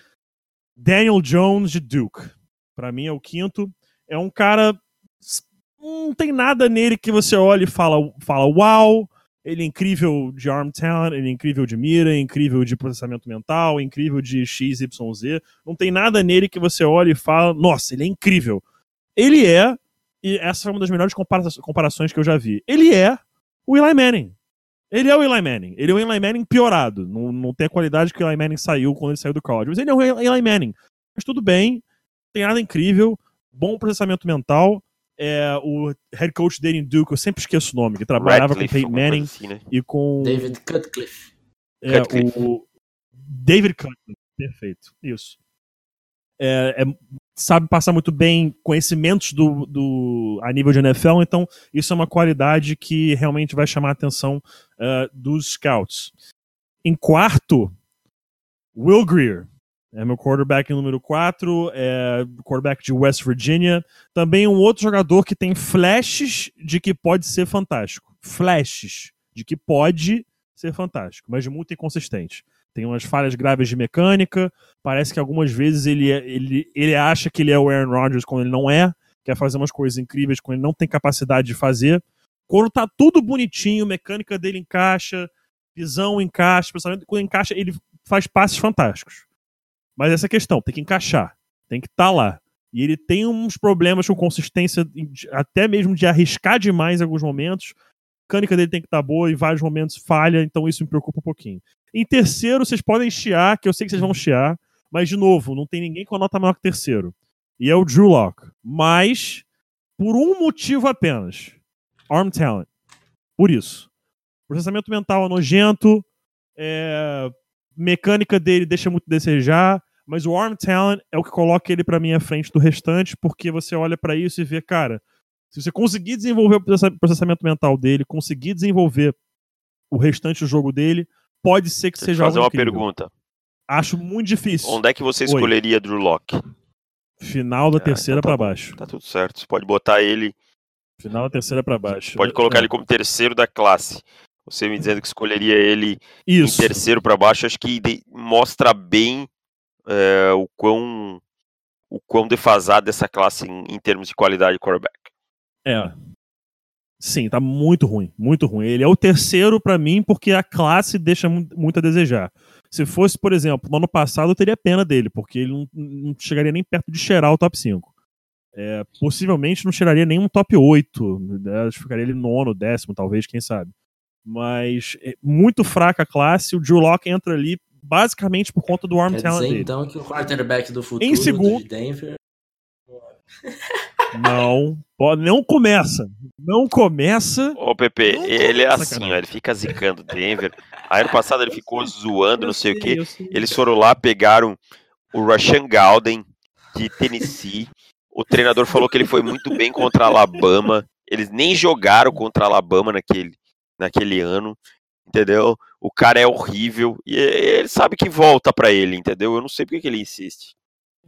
[SPEAKER 3] Daniel Jones de Duke. Pra mim é o quinto. É um cara não tem nada nele que você olhe e fala, fala uau, ele é incrível de arm talent, ele é incrível de mira, é incrível de processamento mental, é incrível de XYZ. Não tem nada nele que você olhe e fala, nossa, ele é incrível. Ele é, e essa é uma das melhores compara comparações que eu já vi, ele é o Eli Manning. Ele é o Eli Manning. Ele é o Eli Manning piorado. Não, não tem a qualidade que o Eli Manning saiu quando ele saiu do college. Mas ele é o Eli Manning. Mas tudo bem, não tem nada incrível, bom processamento mental, é, o head coach dele em Duke, eu sempre esqueço o nome, que trabalhava
[SPEAKER 2] Radcliffe,
[SPEAKER 3] com Peyton
[SPEAKER 2] alguma coisa
[SPEAKER 3] Manning
[SPEAKER 2] assim, né?
[SPEAKER 3] e com
[SPEAKER 1] David Cutcliffe.
[SPEAKER 3] é,
[SPEAKER 2] Cutcliffe.
[SPEAKER 3] o David Cutcliffe. Perfeito, isso. É, é- sabe passar muito bem conhecimentos do, do a nível de NFL, então isso é uma qualidade que realmente vai chamar a atenção eh, dos scouts. Em quarto, Will Greer. É meu quarterback número 4, é quarterback de West Virginia. Também um outro jogador que tem flashes de que pode ser fantástico. Flashes de que pode ser fantástico, mas muito inconsistente. Tem umas falhas graves de mecânica. Parece que algumas vezes ele, é- ele, ele acha que ele é o Aaron Rodgers quando ele não é. Quer fazer umas coisas incríveis quando ele não tem capacidade de fazer. Quando tá tudo bonitinho, mecânica dele encaixa, visão encaixa, pensamento, quando encaixa, ele faz passes fantásticos. Mas essa é questão, tem que encaixar, tem que estar lá. E ele tem uns problemas com consistência, até mesmo de arriscar demais em alguns momentos. A mecânica dele tem que estar boa, em vários momentos falha, então isso me preocupa um pouquinho. Em terceiro, vocês podem chiar, que eu sei que vocês vão chiar, mas de novo, não tem ninguém com a nota maior que terceiro. E é o Drew Lock. Mas, por um motivo apenas: Arm Talent. Por isso. Processamento mental é nojento, é, mecânica dele deixa muito a desejar, mas o Arm Talent é o que coloca ele pra mim à frente do restante, porque você olha pra isso e vê, cara, se você conseguir desenvolver o processa- processamento mental dele, conseguir desenvolver o restante do jogo dele, pode ser que
[SPEAKER 2] Deixa
[SPEAKER 3] seja
[SPEAKER 2] fazer
[SPEAKER 3] algo
[SPEAKER 2] uma
[SPEAKER 3] incrível.
[SPEAKER 2] pergunta.
[SPEAKER 3] Acho muito difícil.
[SPEAKER 2] Onde é que você
[SPEAKER 3] Oi.
[SPEAKER 2] escolheria Drew Locke?
[SPEAKER 3] Final da
[SPEAKER 2] Ah,
[SPEAKER 3] terceira
[SPEAKER 2] então tá
[SPEAKER 3] pra
[SPEAKER 2] bom.
[SPEAKER 3] baixo.
[SPEAKER 2] Tá tudo certo. Você pode botar ele,
[SPEAKER 3] Final da terceira pra baixo.
[SPEAKER 2] pode colocar
[SPEAKER 3] É,
[SPEAKER 2] ele como terceiro da classe. Você me dizendo que escolheria ele
[SPEAKER 3] Isso.
[SPEAKER 2] em terceiro pra baixo, acho que mostra bem é, o quão o quão defasada essa classe em, em termos de qualidade de quarterback.
[SPEAKER 3] É. Sim, tá muito ruim, muito ruim. Ele é o terceiro pra mim porque a classe deixa mu- muito a desejar. Se fosse, por exemplo, no ano passado eu teria pena dele, porque ele não, não chegaria nem perto de cheirar o top 5. É, possivelmente não cheiraria nem um top 8. Né? Ficaria ele nono, décimo, talvez, quem sabe. Mas é muito fraca a classe. O Drew Locke entra ali basicamente por conta do arm
[SPEAKER 1] Quer
[SPEAKER 3] talent
[SPEAKER 1] dizer,
[SPEAKER 3] dele.
[SPEAKER 1] então, que o quarterback do futuro
[SPEAKER 3] Em segundo-
[SPEAKER 1] de Denver
[SPEAKER 3] Não, pode, não começa. Não começa.
[SPEAKER 2] Ô, Pepe,
[SPEAKER 3] Não,
[SPEAKER 2] ele é assim, ó, ele fica zicando Denver. Aí ano passado ele ficou zoando, não sei o quê.
[SPEAKER 3] sei.
[SPEAKER 2] Eles foram lá, pegaram o Rashan Galden de Tennessee. O treinador falou que ele foi muito bem contra a Alabama. Eles nem jogaram contra a Alabama naquele, naquele ano, entendeu? O cara é horrível e ele sabe que volta pra ele, entendeu? Eu não sei porque que ele insiste.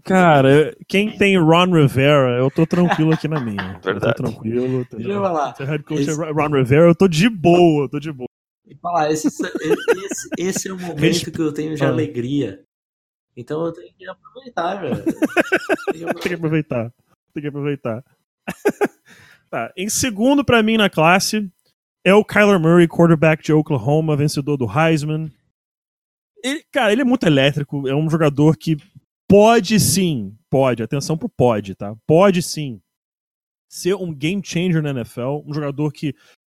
[SPEAKER 3] Cara, quem tem Ron Rivera, eu tô tranquilo aqui na minha.
[SPEAKER 2] Verdade.
[SPEAKER 3] Eu tô tranquilo.
[SPEAKER 1] Deixa eu falar.
[SPEAKER 3] Se o head coach
[SPEAKER 1] Esse-
[SPEAKER 3] é Ron Rivera, eu tô de boa, eu tô de boa.
[SPEAKER 1] E falar, esse, esse, esse é o momento que eu tenho de
[SPEAKER 3] Ah.
[SPEAKER 1] alegria. Então eu tenho que aproveitar, velho. Tenho que
[SPEAKER 3] Tem que aproveitar. Tem que aproveitar. tá, em segundo pra mim na classe é o Kyler Murray, quarterback de Oklahoma, vencedor do Heisman. Ele, cara, ele é muito elétrico, é um jogador que pode sim, pode, atenção pro pode, tá? Pode sim ser um game changer na NFL, um jogador que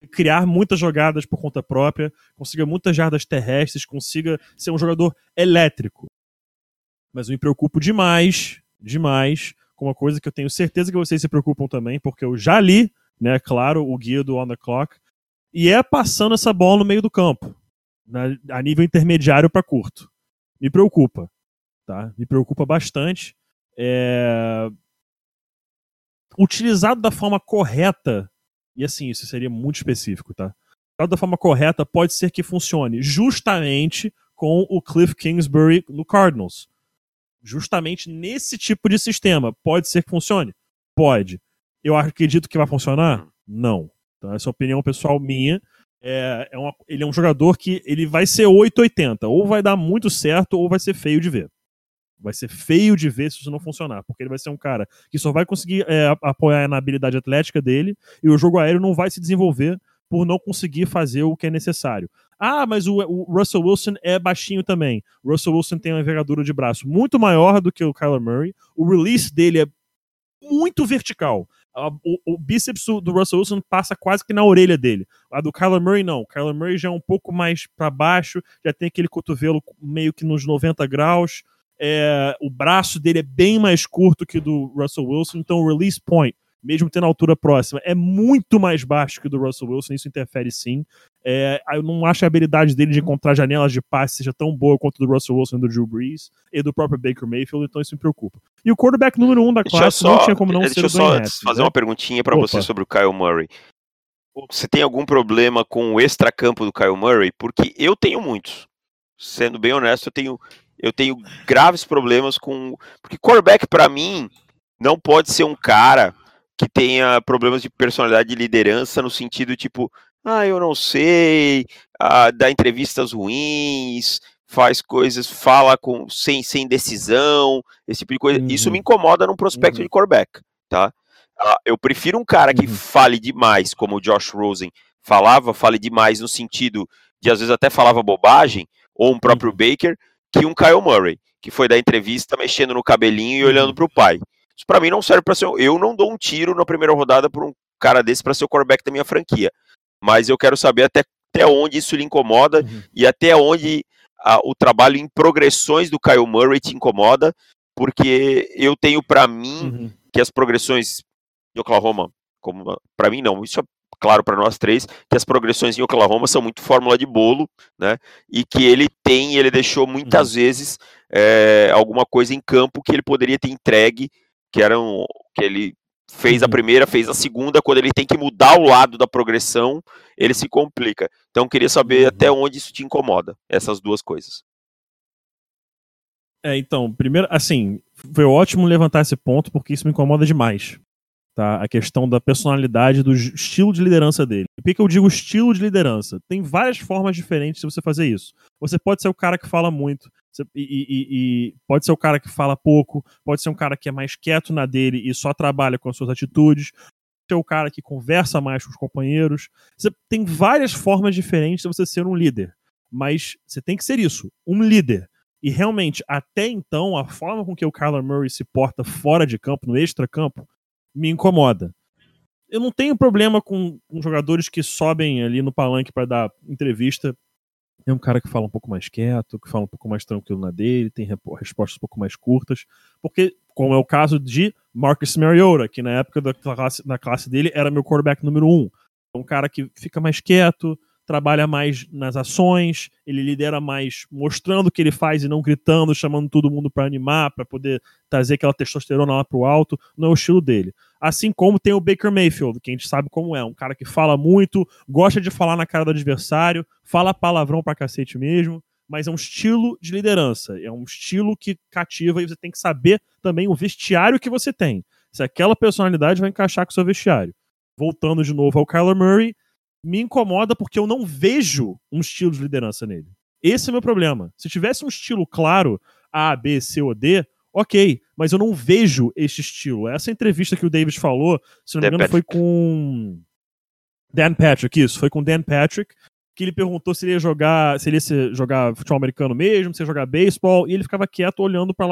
[SPEAKER 3] criar muitas jogadas por conta própria, consiga muitas jardas terrestres, consiga ser um jogador elétrico. Mas eu me preocupo demais, demais, com uma coisa que eu tenho certeza que vocês se preocupam também, porque eu já li, né, claro, o guia do On The Clock, e é passando essa bola no meio do campo, na- a nível intermediário para curto. Me preocupa, tá? Me preocupa bastante. é, utilizado da forma correta, e assim, isso seria muito específico, tá? Utilizado da forma correta, pode ser que funcione justamente com o Cliff Kingsbury no Cardinals. Justamente nesse tipo de sistema. Pode ser que funcione? Pode. Eu acredito que vai funcionar? Não. Então, essa é a opinião pessoal minha. É, é uma, ele é um jogador que ele vai ser 880. Ou vai dar muito certo, ou vai ser feio de ver. Vai ser feio de ver se isso não funcionar, porque ele vai ser um cara que só vai conseguir é, apoiar na habilidade atlética dele e o jogo aéreo não vai se desenvolver por não conseguir fazer o que é necessário. Ah, mas o, o Russell Wilson é baixinho também. O Russell Wilson tem uma envergadura de braço muito maior do que o Kyler Murray. O release dele é muito vertical. O, o, bíceps do Russell Wilson passa quase que na orelha dele. A do Kyler Murray, não. O Kyler Murray já é um pouco mais para baixo, já tem aquele cotovelo meio que nos 90 graus. É, o braço dele é bem mais curto que o do Russell Wilson, então o release point, mesmo tendo a altura próxima, é muito mais baixo que o do Russell Wilson, isso interfere sim. É, eu não acho a habilidade dele de encontrar janelas de passe seja tão boa quanto do Russell Wilson e do Drew Brees e do próprio Baker Mayfield, então isso me preocupa. E o quarterback número um da classe
[SPEAKER 2] só,
[SPEAKER 3] não tinha como não
[SPEAKER 2] deixa
[SPEAKER 3] ser
[SPEAKER 2] eu
[SPEAKER 3] o
[SPEAKER 2] só fazer
[SPEAKER 3] né?
[SPEAKER 2] uma perguntinha para você sobre o Kyle Murray. Você tem algum problema com o extracampo do Kyle Murray? Porque eu tenho muitos. Sendo bem honesto, eu tenho eu tenho graves problemas com. Porque quarterback, para mim, não pode ser um cara que tenha problemas de personalidade e liderança no sentido tipo, ah, eu não sei, ah, dá entrevistas ruins, faz coisas, fala com sem, sem decisão, esse tipo de coisa.
[SPEAKER 3] Uhum.
[SPEAKER 2] Isso me incomoda num prospecto
[SPEAKER 3] Uhum.
[SPEAKER 2] de quarterback, tá? Ah, eu prefiro um cara que
[SPEAKER 3] Uhum.
[SPEAKER 2] fale demais, como o Josh Rosen falava, fale demais no sentido de às vezes até falava bobagem, ou um próprio
[SPEAKER 3] Uhum.
[SPEAKER 2] Baker, que um Kyle Murray, que foi da entrevista mexendo no cabelinho e
[SPEAKER 3] Uhum.
[SPEAKER 2] olhando pro pai. Isso pra mim não serve para ser. Eu não dou um tiro na primeira rodada por um cara desse para ser o quarterback da minha franquia. Mas eu quero saber até, até onde isso lhe incomoda
[SPEAKER 3] Uhum.
[SPEAKER 2] e até onde ah, o trabalho em progressões do Kyle Murray te incomoda, porque eu tenho para mim
[SPEAKER 3] Uhum.
[SPEAKER 2] que as progressões de Oklahoma, como para mim não, isso é claro para nós três, que as progressões em Oklahoma são muito fórmula de bolo, né? E que ele tem, ele deixou muitas vezes é, alguma coisa em campo que ele poderia ter entregue, que era um, que ele fez a
[SPEAKER 3] Uhum.
[SPEAKER 2] primeira, fez a segunda, quando ele tem que mudar o lado da progressão, ele se complica. Então queria saber
[SPEAKER 3] Uhum.
[SPEAKER 2] até onde isso te incomoda, essas duas coisas.
[SPEAKER 3] É, então, primeiro, assim, foi ótimo levantar esse ponto, porque isso me incomoda demais. Tá? A questão da personalidade, do estilo de liderança dele. Por que, que eu digo estilo de liderança? Tem várias formas diferentes de você fazer isso. Você pode ser o cara que fala muito, e- e- e pode ser o cara que fala pouco, pode ser um cara que é mais quieto na dele e só trabalha com as suas atitudes, pode ser o cara que conversa mais com os companheiros. Você tem várias formas diferentes de você ser um líder. Mas você tem que ser isso, um líder. E realmente, até então, a forma com que o Kyler Murray se porta fora de campo, no extra-campo, me incomoda. Eu não tenho problema com, com jogadores que sobem ali no palanque para dar entrevista. É um cara que fala um pouco mais quieto, que fala um pouco mais tranquilo na dele, tem respostas um pouco mais curtas. Porque, como é o caso de Marcus Mariota, que na época da classe, da classe dele era meu quarterback número um. É um cara que fica mais quieto, trabalha mais nas ações, ele lidera mais mostrando o que ele faz e não gritando, chamando todo mundo para animar, para poder trazer aquela testosterona lá pro alto, não é o estilo dele. Assim como tem o Baker Mayfield, que a gente sabe como é, um cara que fala muito, gosta de falar na cara do adversário, fala palavrão pra cacete mesmo, mas é um estilo de liderança, é um estilo que cativa e você tem que saber também o vestiário que você tem. Se aquela personalidade vai encaixar com o seu vestiário. Voltando de novo ao Kyler Murray, me incomoda porque eu não vejo um estilo de liderança nele. Esse é o meu problema. Se tivesse um estilo claro, A, B, C ou D, ok, mas eu não vejo este estilo. Essa entrevista que o Davis falou, se não me engano, foi com Dan Patrick, isso, foi com Dan Patrick, que ele perguntou se ele ia jogar, se ele ia jogar futebol americano mesmo, se ia jogar beisebol, e ele ficava quieto olhando para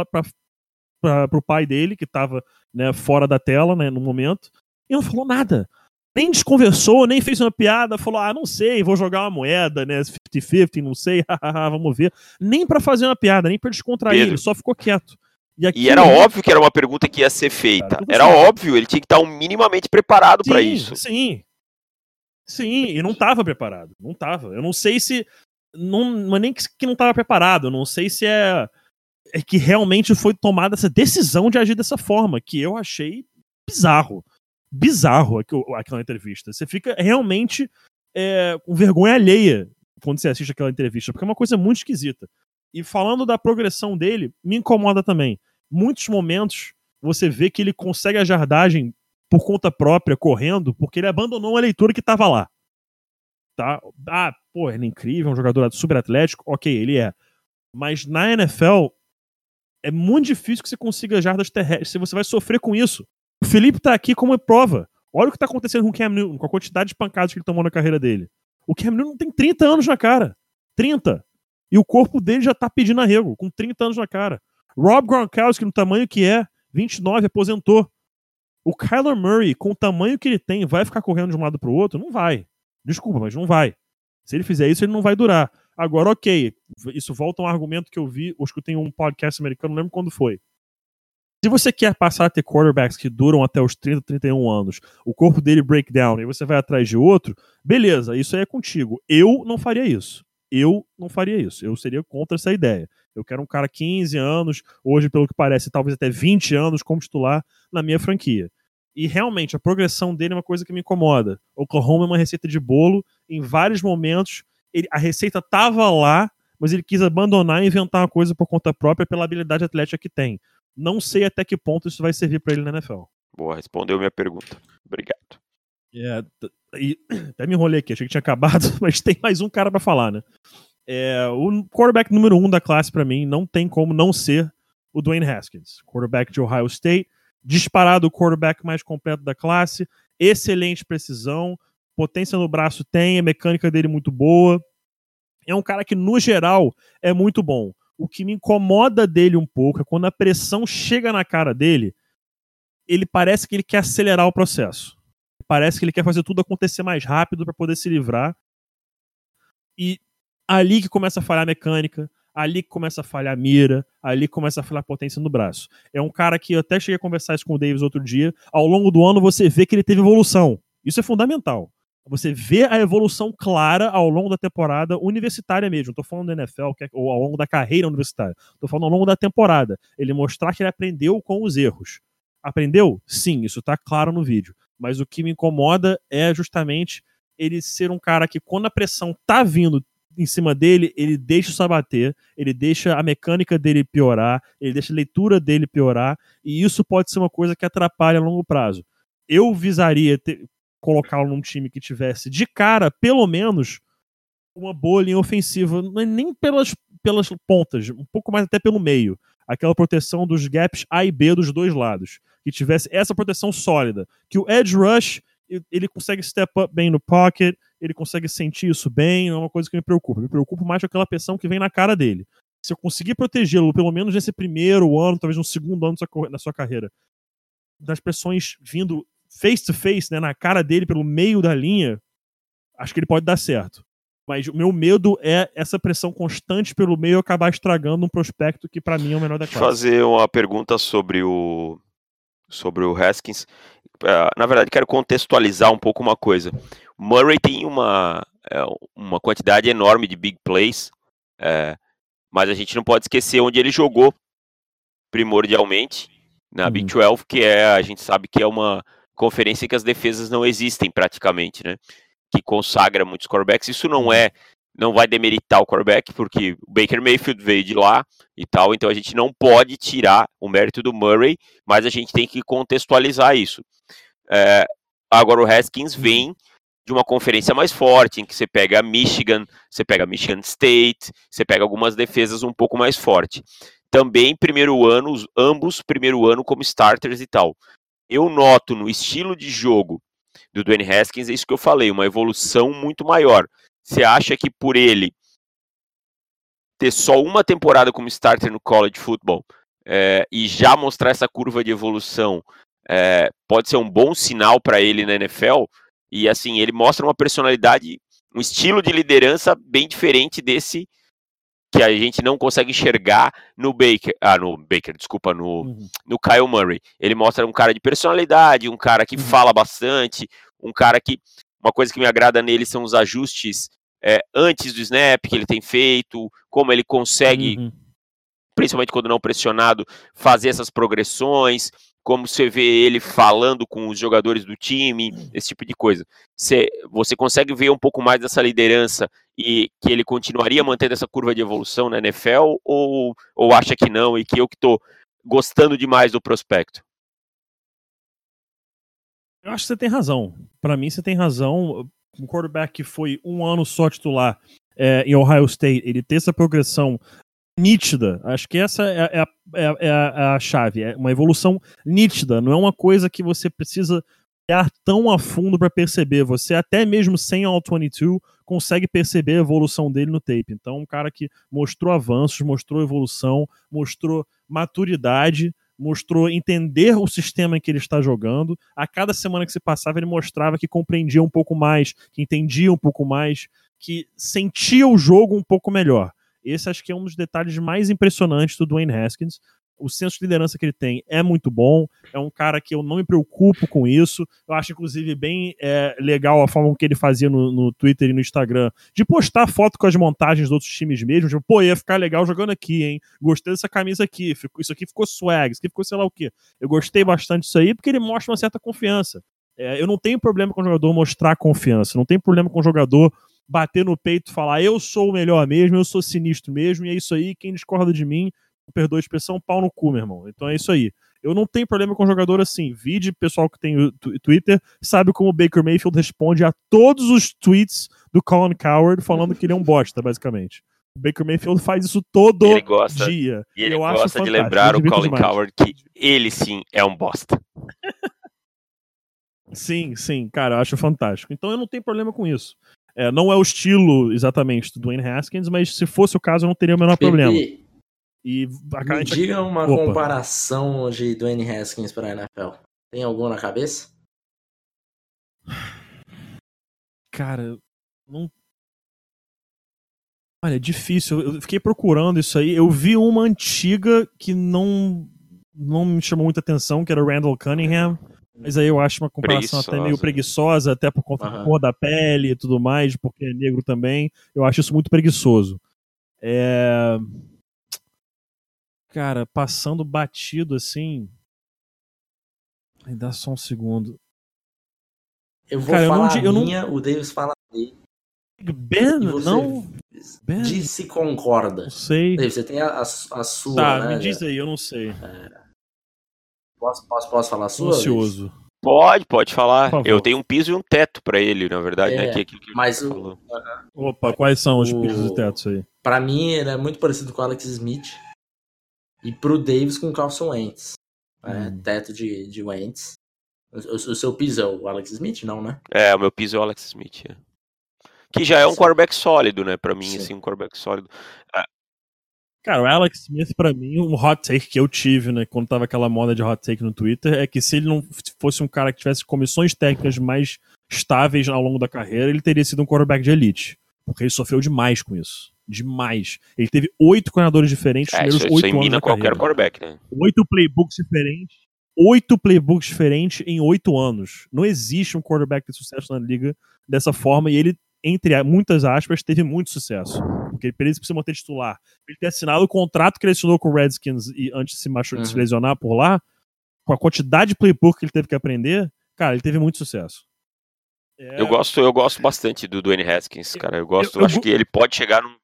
[SPEAKER 3] o pai dele, que estava né, fora da tela né, no momento, e não falou nada nem desconversou, nem fez uma piada, falou: ah, não sei, vou jogar uma moeda, né? 50-50, não sei, vamos ver. Nem pra fazer uma piada, nem pra descontrair,
[SPEAKER 2] Pedro.
[SPEAKER 3] ele só ficou quieto. E,
[SPEAKER 2] E
[SPEAKER 3] aquilo
[SPEAKER 2] era
[SPEAKER 3] ali-
[SPEAKER 2] óbvio que era uma pergunta que ia ser feita.
[SPEAKER 3] Cara,
[SPEAKER 2] Era óbvio, ele tinha que estar minimamente preparado para isso.
[SPEAKER 3] Sim. Sim, e não tava preparado. Não tava. Eu não sei se. Não, não é nem que que não tava preparado. Eu não sei se é. é que realmente foi tomada essa decisão de agir dessa forma, que eu achei bizarro. Bizarro aquela entrevista. Você fica realmente é, com vergonha alheia quando você assiste aquela entrevista, porque é uma coisa muito esquisita. E falando da progressão dele, me incomoda também. Muitos momentos você vê que ele consegue a jardagem por conta própria, correndo, porque ele abandonou uma leitura que estava lá. Tá? Ah, pô, ele é incrível, é um jogador super atlético. Ok, ele é. Mas na NFL, é muito difícil que você consiga jardas terrestres. Você vai sofrer com isso. O Felipe tá aqui como prova. Olha o que tá acontecendo com o Cam Newton, com a quantidade de pancadas que ele tomou na carreira dele. O Cam Newton tem 30 anos na cara. 30. E o corpo dele já tá pedindo arrego, com 30 anos na cara. Rob Gronkowski, no tamanho que é, 29, aposentou. O Kyler Murray, com o tamanho que ele tem, vai ficar correndo de um lado pro outro? Não vai. Desculpa, mas não vai. Se ele fizer isso, ele não vai durar. Agora, ok, isso volta a um argumento que eu vi, acho que eu tenho um podcast americano, não lembro quando foi. Se você quer passar a ter quarterbacks que duram até os 30, 31 anos, o corpo dele breakdown e você vai atrás de outro, beleza, isso aí é contigo. Eu não faria isso. Eu não faria isso. Eu seria contra essa ideia. Eu quero um cara 15 anos, hoje, pelo que parece, talvez até 20 anos como titular na minha franquia. E realmente, a progressão dele é uma coisa que me incomoda. Oklahoma é uma receita de bolo. Em vários momentos, ele, a receita tava lá, mas ele quis abandonar e inventar uma coisa por conta própria pela habilidade atlética que tem. Não sei até que ponto isso vai servir para ele na NFL.
[SPEAKER 2] Boa, respondeu minha pergunta. Obrigado.
[SPEAKER 3] É, e, até me enrolei aqui, achei que tinha acabado, mas tem mais um cara para falar, né? É, o quarterback número um da classe para mim não tem como não ser o Dwayne Haskins, quarterback de Ohio State, disparado o quarterback mais completo da classe, excelente precisão, potência no braço tem, a mecânica dele muito boa. É um cara que, no geral, é muito bom. O que me incomoda dele um pouco é quando a pressão chega na cara dele, ele parece que ele quer acelerar o processo. Parece que ele quer fazer tudo acontecer mais rápido para poder se livrar. E ali que começa a falhar a mecânica, ali que começa a falhar a mira, ali que começa a falhar a potência no braço. É um cara que eu até cheguei a conversar isso com o Davis outro dia. Ao longo do ano você vê que ele teve evolução. Isso é fundamental. Você vê a evolução clara ao longo da temporada universitária mesmo. Tô falando da NFL, é, ou ao longo da carreira universitária. Tô falando ao longo da temporada. Ele mostrar que ele aprendeu com os erros. Aprendeu? Sim, isso tá claro no vídeo. Mas o que me incomoda é justamente ele ser um cara que, quando a pressão tá vindo em cima dele, ele deixa isso abater, ele deixa a mecânica dele piorar, ele deixa a leitura dele piorar, e isso pode ser uma coisa que atrapalha a longo prazo. Eu visaria ter, colocá-lo num time que tivesse de cara, pelo menos, uma boa linha ofensiva, é nem pelas, pelas pontas, um pouco mais até pelo meio. Aquela proteção dos gaps A e B dos dois lados. Que tivesse essa proteção sólida. Que o edge rush, ele consegue step up bem no pocket, ele consegue sentir isso bem, não é uma coisa que me preocupa. Me preocupa mais com aquela pressão que vem na cara dele. Se eu conseguir protegê-lo, pelo menos nesse primeiro ano, talvez no segundo ano da sua carreira, das pressões vindo face to face, né, na cara dele pelo meio da linha, acho que ele pode dar certo. Mas o meu medo é essa pressão constante pelo meio acabar estragando um prospecto que para mim é o menor da classe.
[SPEAKER 2] Fazer uma pergunta sobre o sobre o Haskins. É, na verdade, quero contextualizar um pouco uma coisa. O Murray tem uma, é, uma quantidade enorme de big plays, é, mas a gente não pode esquecer onde ele jogou primordialmente na uhum. Big 12, que é a gente sabe que é uma conferência que as defesas não existem praticamente, né? Que consagra muitos quarterbacks. Isso não é, não vai demeritar o quarterback, porque o Baker Mayfield veio de lá e tal, então a gente não pode tirar o mérito do Murray, mas a gente tem que contextualizar isso. É, agora o Haskins uhum. vem de uma conferência mais forte, em que você pega Michigan, você pega Michigan State, você pega algumas defesas um pouco mais forte. Também primeiro ano, ambos primeiro ano como starters e tal eu noto no estilo de jogo do Dwayne Haskins, é isso que eu falei, uma evolução muito maior. Você acha que por ele ter só uma temporada como starter no college football é, e já mostrar essa curva de evolução é, pode ser um bom sinal para ele na NFL? E assim, ele mostra uma personalidade, um estilo de liderança bem diferente desse que a gente não consegue enxergar no Baker, ah, no Baker, desculpa, no, uhum. no Kyle Murray. Ele mostra um cara de personalidade, um cara que uhum. fala bastante, um cara que uma coisa que me agrada nele são os ajustes é, antes do snap que ele tem feito, como ele consegue uhum. principalmente quando não pressionado, fazer essas progressões, como você vê ele falando com os jogadores do time, esse tipo de coisa. Você, você consegue ver um pouco mais dessa liderança e que ele continuaria mantendo essa curva de evolução na NFL ou, ou acha que não e que eu que estou gostando demais do prospecto?
[SPEAKER 3] Eu acho que você tem razão. Para mim, você tem razão. Um quarterback que foi um ano só titular é, em Ohio State, ele ter essa progressão nítida. Acho que essa é, é, é, é, a, a, chave. É uma evolução nítida. Não é uma coisa que você precisa olhar tão a fundo para perceber. Você, até mesmo sem All 22, consegue perceber a evolução dele no tape. Então, um cara que mostrou avanços, mostrou evolução, mostrou maturidade mostrou entender o sistema em que ele está jogando. A cada semana que se passava, ele mostrava que compreendia um pouco mais, que entendia um pouco mais, que sentia o jogo um pouco melhor. Esse acho que é um dos detalhes mais impressionantes do Dwayne Haskins o senso de liderança que ele tem é muito bom. É um cara que eu não me preocupo com isso. Eu acho, inclusive, bem é, legal a forma que ele fazia no, no, Twitter e no Instagram de postar foto com as montagens dos outros times mesmo. Tipo, pô, ia ficar legal jogando aqui, hein? Gostei dessa camisa aqui. Isso aqui ficou swag, isso aqui ficou sei lá o quê. Eu gostei bastante disso aí porque ele mostra uma certa confiança. É, eu não tenho problema com o jogador mostrar confiança. Não tenho problema com o jogador bater no peito e falar eu sou o melhor mesmo, eu sou sinistro mesmo, e é isso aí, quem discorda de mim perdoa a expressão, pau no cu, meu irmão. Então é isso aí. Eu não tenho problema com jogador assim. Vide pessoal que tem o Twitter, sabe como o Baker Mayfield responde a todos os tweets do Colin Coward falando que ele é um bosta, basicamente. O Baker Mayfield faz isso todo
[SPEAKER 2] ele gosta,
[SPEAKER 3] dia.
[SPEAKER 2] E ele eu gosta de lembrar o Colin demais. Coward que ele sim é um bosta.
[SPEAKER 3] sim, sim, cara, eu acho fantástico. Então eu não tenho problema com isso. É, não é o estilo exatamente do Dwayne Haskins, mas se fosse o caso eu não teria o menor Pepe, problema.
[SPEAKER 1] E Me diga uma Opa. comparação de Dwayne Haskins para a NFL. Tem alguma na cabeça?
[SPEAKER 3] Cara, não. Olha, é difícil. Eu fiquei procurando isso aí. Eu vi uma antiga que não não me chamou muita atenção, que era o Randall Cunningham. Mas aí eu acho uma comparação até meio preguiçosa, até por conta uhum. da cor da pele e tudo mais, porque é negro também. Eu acho isso muito preguiçoso. É... Cara, passando batido assim. Me dá só um segundo.
[SPEAKER 1] Eu vou Cara, falar eu não, a minha, não... o Davis fala dele.
[SPEAKER 3] Ben, não.
[SPEAKER 1] Ben. Diz se concorda.
[SPEAKER 3] Não sei.
[SPEAKER 1] Davis, você tem a, a, a sua.
[SPEAKER 3] Tá,
[SPEAKER 1] né,
[SPEAKER 3] me diz aí, eu não sei. É...
[SPEAKER 1] Posso, posso, posso falar a sua?
[SPEAKER 3] Ansioso.
[SPEAKER 2] Pode, pode falar. Eu tenho um piso e um teto para ele, na verdade, né, é, né? Que, que, que
[SPEAKER 1] mas o...
[SPEAKER 3] Falou. Opa, quais são os o... pisos e tetos aí?
[SPEAKER 1] Para mim, ele é muito parecido com o Alex Smith. E pro Davis com o Carlson Wentz. É, hum. Teto de, de Wentz. O, o, seu piso é o Alex Smith, não, né?
[SPEAKER 2] É, o meu piso é o Alex Smith. É. Que já é um quarterback sólido, né? Pra mim, Sim. assim, um quarterback sólido.
[SPEAKER 3] Cara, o Alex Smith, pra mim, um hot take que eu tive, né, quando tava aquela moda de hot take no Twitter, é que se ele não fosse um cara que tivesse comissões técnicas mais estáveis ao longo da carreira, ele teria sido um quarterback de elite. Porque ele sofreu demais com isso demais. Ele teve oito coordenadores diferentes nos
[SPEAKER 2] é,
[SPEAKER 3] primeiros oito anos da
[SPEAKER 2] qualquer quarterback, né?
[SPEAKER 3] Oito playbooks diferentes. Oito playbooks diferentes em oito anos. Não existe um quarterback de sucesso na liga dessa forma e ele, entre muitas aspas, teve muito sucesso. Porque ele precisa se manter titular. Ele ter assinado o contrato que ele assinou com o Redskins e antes de se, machucar, uhum. se lesionar por lá, com a quantidade de playbook que ele teve que aprender, cara, ele teve muito sucesso.
[SPEAKER 2] É... Eu gosto, eu gosto bastante do Dwayne Haskins, cara. Eu gosto, eu, eu, acho que ele pode chegar num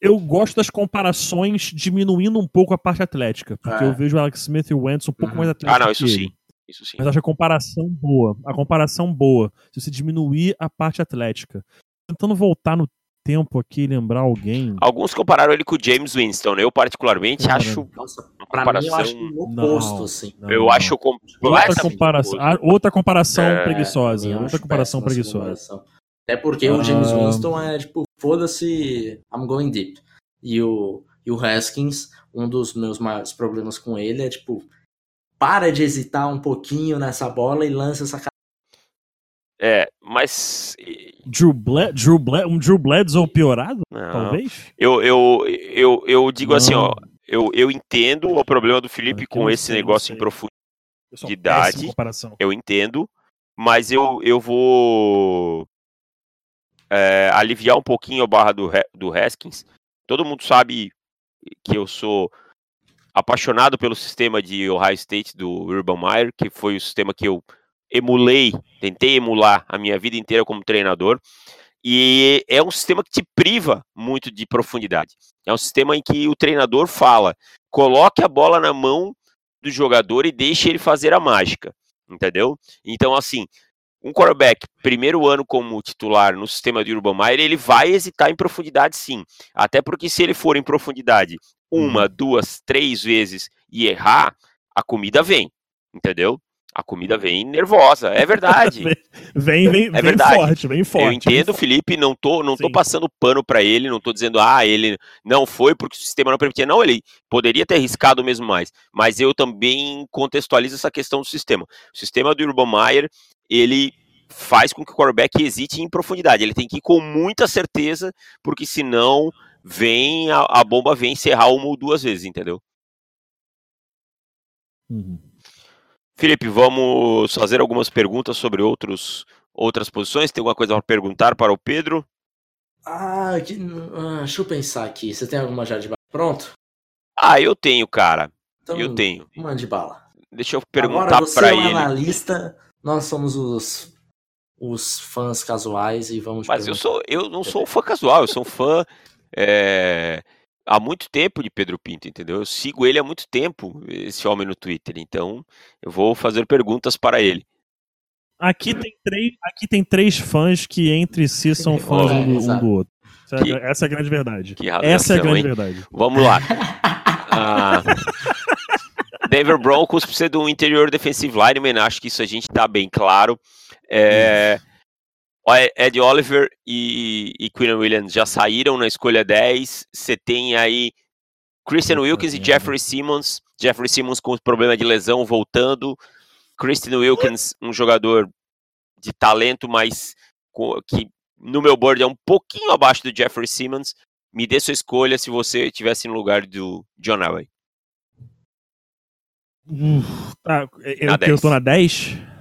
[SPEAKER 3] eu gosto das comparações diminuindo um pouco a parte atlética. Porque é. eu vejo o Alex Smith e o Wentz um pouco uhum. mais atléticos.
[SPEAKER 2] Ah, não, isso sim. Isso sim.
[SPEAKER 3] Mas acho a comparação boa. A comparação boa. Se você diminuir a parte atlética. Tentando voltar no tempo aqui lembrar alguém.
[SPEAKER 2] Alguns compararam ele com o James Winston. Eu, particularmente, Cara. acho.
[SPEAKER 1] Nossa, pra comparação... mim, eu acho o oposto,
[SPEAKER 2] não,
[SPEAKER 1] assim.
[SPEAKER 2] Não, eu acho
[SPEAKER 3] com... outra comparação, outra comparação é... preguiçosa. Outra comparação preguiçosa.
[SPEAKER 1] Até porque o James ah. Winston é tipo, foda-se, I'm going deep. E o, e o Haskins, um dos meus maiores problemas com ele é tipo, para de hesitar um pouquinho nessa bola e lança essa
[SPEAKER 2] é, mas.
[SPEAKER 3] Drew, Ble Drew, Ble um Drew Bledsoe piorado? Não. Talvez?
[SPEAKER 2] Eu, eu, eu, eu digo não. assim, ó. Eu, eu entendo o problema do Felipe com esse sei, negócio em profundidade. Eu entendo, mas eu, eu vou é, aliviar um pouquinho a barra do, do Haskins. Todo mundo sabe que eu sou apaixonado pelo sistema de Ohio State do Urban Meyer, que foi o sistema que eu emulei, tentei emular a minha vida inteira como treinador. E é um sistema que te priva muito de profundidade. É um sistema em que o treinador fala: coloque a bola na mão do jogador e deixe ele fazer a mágica. Entendeu? Então, assim, um quarterback, primeiro ano como titular no sistema de Urban Meyer, ele vai hesitar em profundidade sim. Até porque se ele for em profundidade uma, uhum. duas, três vezes e errar, a comida vem. Entendeu? A comida vem nervosa, é verdade.
[SPEAKER 3] vem, vem, é vem forte, vem forte.
[SPEAKER 2] Eu entendo, Felipe, não tô, não tô passando pano para ele, não tô dizendo, ah, ele não foi porque o sistema não permitia. Não, ele poderia ter arriscado mesmo mais. Mas eu também contextualizo essa questão do sistema. O sistema do Urban Meyer, ele faz com que o quarterback hesite em profundidade. Ele tem que ir com muita certeza, porque senão vem a, a bomba vem encerrar uma ou duas vezes, entendeu? Uhum. Felipe, vamos fazer algumas perguntas sobre outros, outras posições. Tem alguma coisa para perguntar para o Pedro?
[SPEAKER 1] Ah, que, ah, deixa eu pensar aqui. Você tem alguma já de bala? Pronto?
[SPEAKER 2] Ah, eu tenho, cara. Então, eu tenho.
[SPEAKER 1] Mande bala.
[SPEAKER 2] Deixa eu perguntar para é um ele.
[SPEAKER 1] analista, nós somos os, os fãs casuais e vamos.
[SPEAKER 2] Mas eu sou, eu não sou um fã casual, eu sou um fã é, há muito tempo de Pedro Pinto, entendeu? Eu sigo ele há muito tempo, esse homem no Twitter, então eu vou fazer perguntas para ele.
[SPEAKER 3] Aqui tem três, aqui tem três fãs que entre si são fãs é, um, um, do outro. Essa, que, essa, é a grande verdade. essa é a grande hein? verdade.
[SPEAKER 2] Vamos lá. ah, Denver Broncos precisa de um interior defensive lineman, acho que isso a gente está bem claro. É, Ed Oliver e, e Quinn Williams já saíram na escolha 10. Você tem aí Christian Wilkins e Jeffrey Simmons. Jeffrey Simmons com problema de lesão voltando. Christian Wilkins, um jogador de talento, mas que no meu board é um pouquinho abaixo do Jeffrey Simmons. Me dê sua escolha se você estivesse no lugar do John Elway.
[SPEAKER 3] Uh, tá, eu, eu tô na 10?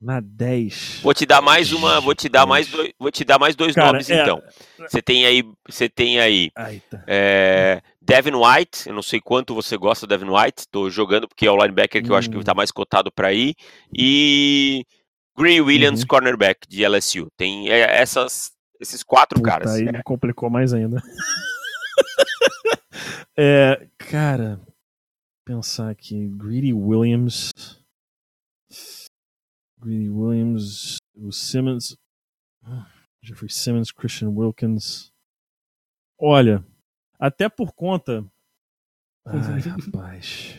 [SPEAKER 3] Na 10.
[SPEAKER 2] Vou te dar mais uma, vou te dar mais dois, vou te dar mais dois Cara, nomes é... então. Você tem aí, você tem aí tá. é, Devin White, eu não sei quanto você gosta do Devin White, estou jogando porque é o linebacker que hum. eu acho que está hum. mais cotado para ir e Green Williams, uhum. cornerback de LSU. Tem é, essas, esses quatro Puta, caras.
[SPEAKER 3] Aí é. complicou mais ainda. é, cara, pensar aqui, Greedy Williams. Greedy Williams, o Simmons, Jeffrey Simmons, Christian Wilkins. Olha, até por conta. Ai, rapaz.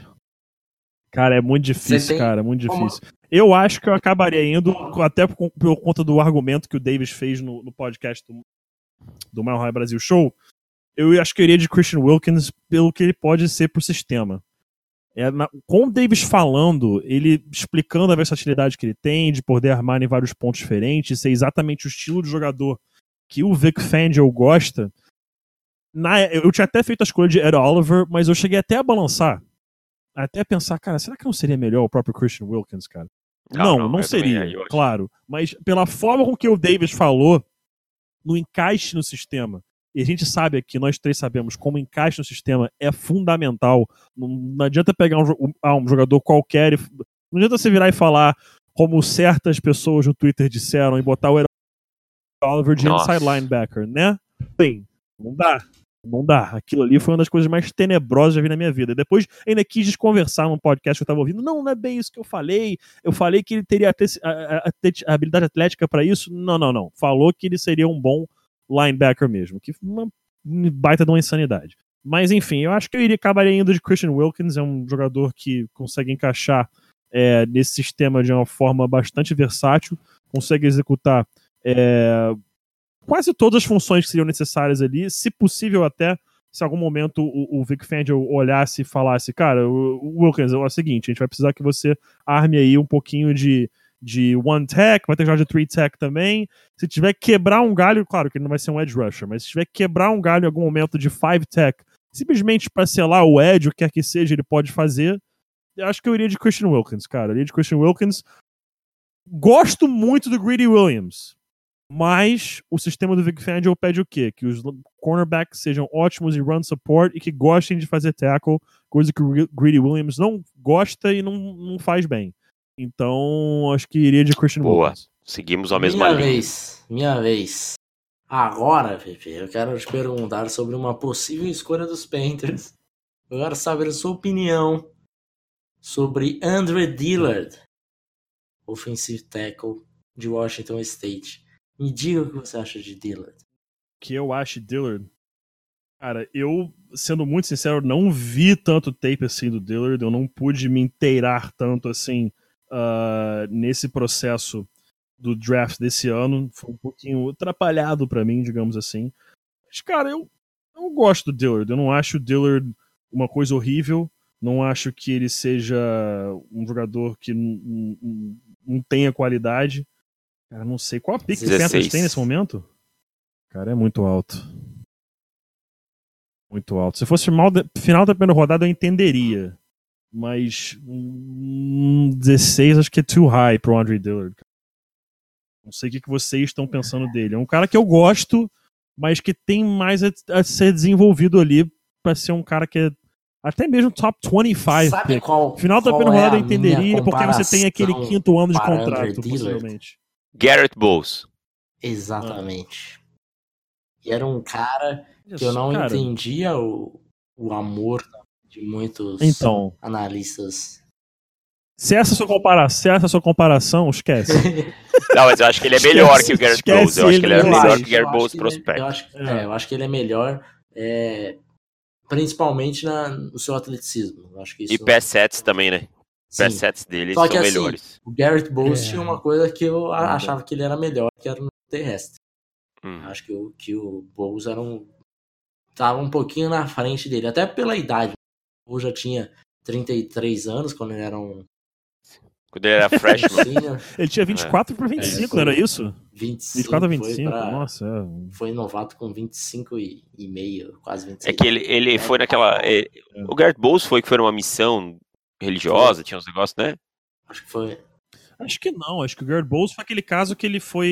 [SPEAKER 3] Cara, é muito difícil, cara, é muito difícil. Eu acho que eu acabaria indo, até por, por conta do argumento que o Davis fez no, no podcast do, do Mile High Brasil Show. Eu acho que eu iria de Christian Wilkins pelo que ele pode ser pro sistema. É, na, com o Davis falando, ele explicando a versatilidade que ele tem, de poder armar em vários pontos diferentes, ser exatamente o estilo de jogador que o Vic Fangio gosta. Na, eu tinha até feito a escolha de Ed Oliver, mas eu cheguei até a balançar. Até a pensar, cara, será que não seria melhor o próprio Christian Wilkins, cara? Não, não, não, não seria, é, claro. Mas pela forma com que o Davis falou, no encaixe no sistema, e a gente sabe aqui, nós três sabemos, como encaixe no sistema é fundamental. Não, não adianta pegar um, ah, um jogador qualquer, e, não adianta você virar e falar como certas pessoas no Twitter disseram e botar o Oliver de Nossa. inside linebacker, né? Bem, não dá. Não dá. Aquilo ali foi uma das coisas mais tenebrosas que já vi na minha vida. Depois ainda quis desconversar num podcast que eu tava ouvindo. Não, não é bem isso que eu falei. Eu falei que ele teria a, a, a, a habilidade atlética para isso. Não, não, não. Falou que ele seria um bom linebacker mesmo, que uma baita de uma insanidade. Mas enfim, eu acho que eu iria acabaria indo de Christian Wilkins, é um jogador que consegue encaixar é, nesse sistema de uma forma bastante versátil, consegue executar é, quase todas as funções que seriam necessárias ali, se possível até se algum momento o, o Vic Fangio olhasse e falasse, cara, o, o Wilkins, é o seguinte, a gente vai precisar que você arme aí um pouquinho de de one tech, vai ter jogar de three tech também. Se tiver que quebrar um galho, claro que ele não vai ser um edge rusher, mas se tiver que quebrar um galho em algum momento de five tech, simplesmente para selar o edge, o que quer que seja, ele pode fazer. Eu acho que eu iria de Christian Wilkins, cara. Eu iria de Christian Wilkins. Gosto muito do Greedy Williams. Mas o sistema do Vic Fangio pede o quê? Que os cornerbacks sejam ótimos em run support e que gostem de fazer tackle, coisa que o Greedy Williams não gosta e não, não faz bem. Então, acho que iria de Christian
[SPEAKER 2] Boa.
[SPEAKER 3] Wilkins.
[SPEAKER 2] Seguimos a mesma
[SPEAKER 1] minha
[SPEAKER 2] linha.
[SPEAKER 1] vez, minha vez. Agora, Pepe, eu quero te perguntar sobre uma possível escolha dos Panthers. Eu quero saber a sua opinião sobre Andre Dillard, offensive tackle de Washington State. Me diga o que você acha de Dillard.
[SPEAKER 3] que eu acho Dillard. Cara, eu, sendo muito sincero, não vi tanto tape assim do Dillard, eu não pude me inteirar tanto assim ah, nesse processo do draft desse ano. Foi um pouquinho atrapalhado pra mim, digamos assim. Mas, cara, eu, eu gosto do Dillard. Eu não acho o Dillard uma coisa horrível. Não acho que ele seja um jogador que não- tenha qualidade. Cara, não sei. Qual a pick que o
[SPEAKER 2] 16.
[SPEAKER 3] Panthers tem nesse momento? Cara, é muito alto. Muito alto. Se fosse mal final da primeira rodada, eu entenderia. Mas hum, 16 acho que é too high pro Andre Dillard. Não sei o que, que vocês estão pensando dele. É um cara que eu gosto, mas que tem mais a, a ser desenvolvido ali pra ser um cara que é até mesmo top 25
[SPEAKER 1] Sabe
[SPEAKER 3] pick.
[SPEAKER 1] qual,
[SPEAKER 3] Final da primeira
[SPEAKER 1] é
[SPEAKER 3] rodada
[SPEAKER 1] a
[SPEAKER 3] eu entenderia, porque você tem aquele quinto ano de
[SPEAKER 1] para
[SPEAKER 3] contrato, possivelmente.
[SPEAKER 2] Garrett Bowles.
[SPEAKER 1] Exatamente. E era um cara que
[SPEAKER 3] Isso,
[SPEAKER 1] eu não
[SPEAKER 3] cara.
[SPEAKER 1] entendia o, o amor de muitos
[SPEAKER 3] Então,
[SPEAKER 1] analistas.
[SPEAKER 3] se essa é a sua comparação, se essa é a sua comparação, esquece.
[SPEAKER 2] Não, mas eu acho que ele é
[SPEAKER 3] Esquece-
[SPEAKER 2] melhor que o Garrett
[SPEAKER 3] esquece
[SPEAKER 2] Bowles. Eu acho que ele é melhor
[SPEAKER 3] acho-
[SPEAKER 2] que o Garrett Bowles
[SPEAKER 1] é-
[SPEAKER 2] prospect.
[SPEAKER 1] Eu acho, que-
[SPEAKER 3] É.
[SPEAKER 1] eu acho que ele é melhor, é, principalmente na, no seu atleticismo. Eu acho que isso,
[SPEAKER 2] E pass sets também, né? Pass sets dele
[SPEAKER 1] Só
[SPEAKER 2] são
[SPEAKER 1] assim,
[SPEAKER 2] melhores.
[SPEAKER 1] O Garrett Bowles
[SPEAKER 3] É.
[SPEAKER 1] tinha uma coisa que eu achava que ele era melhor, que era no terrestre.
[SPEAKER 2] Hum.
[SPEAKER 1] Acho que o, que o Bowles era um. Tava um pouquinho na frente dele, até pela idade. O Bowles já tinha 33 anos quando ele era um
[SPEAKER 2] Quando ele era freshman.
[SPEAKER 3] Ele tinha 24 para 25, não era isso?
[SPEAKER 1] 25,
[SPEAKER 3] 24 a
[SPEAKER 1] foi
[SPEAKER 3] 25,
[SPEAKER 1] pra-
[SPEAKER 3] nossa. é.
[SPEAKER 1] Foi novato com 25 e, e meio, quase 26.
[SPEAKER 2] É que ele, ele foi naquela. é, o Garrett Bowles foi que foi numa missão religiosa, tinha uns negócios, né?
[SPEAKER 1] Acho que foi.
[SPEAKER 3] Acho que não, acho que o Garrett Bowles foi aquele caso que ele foi.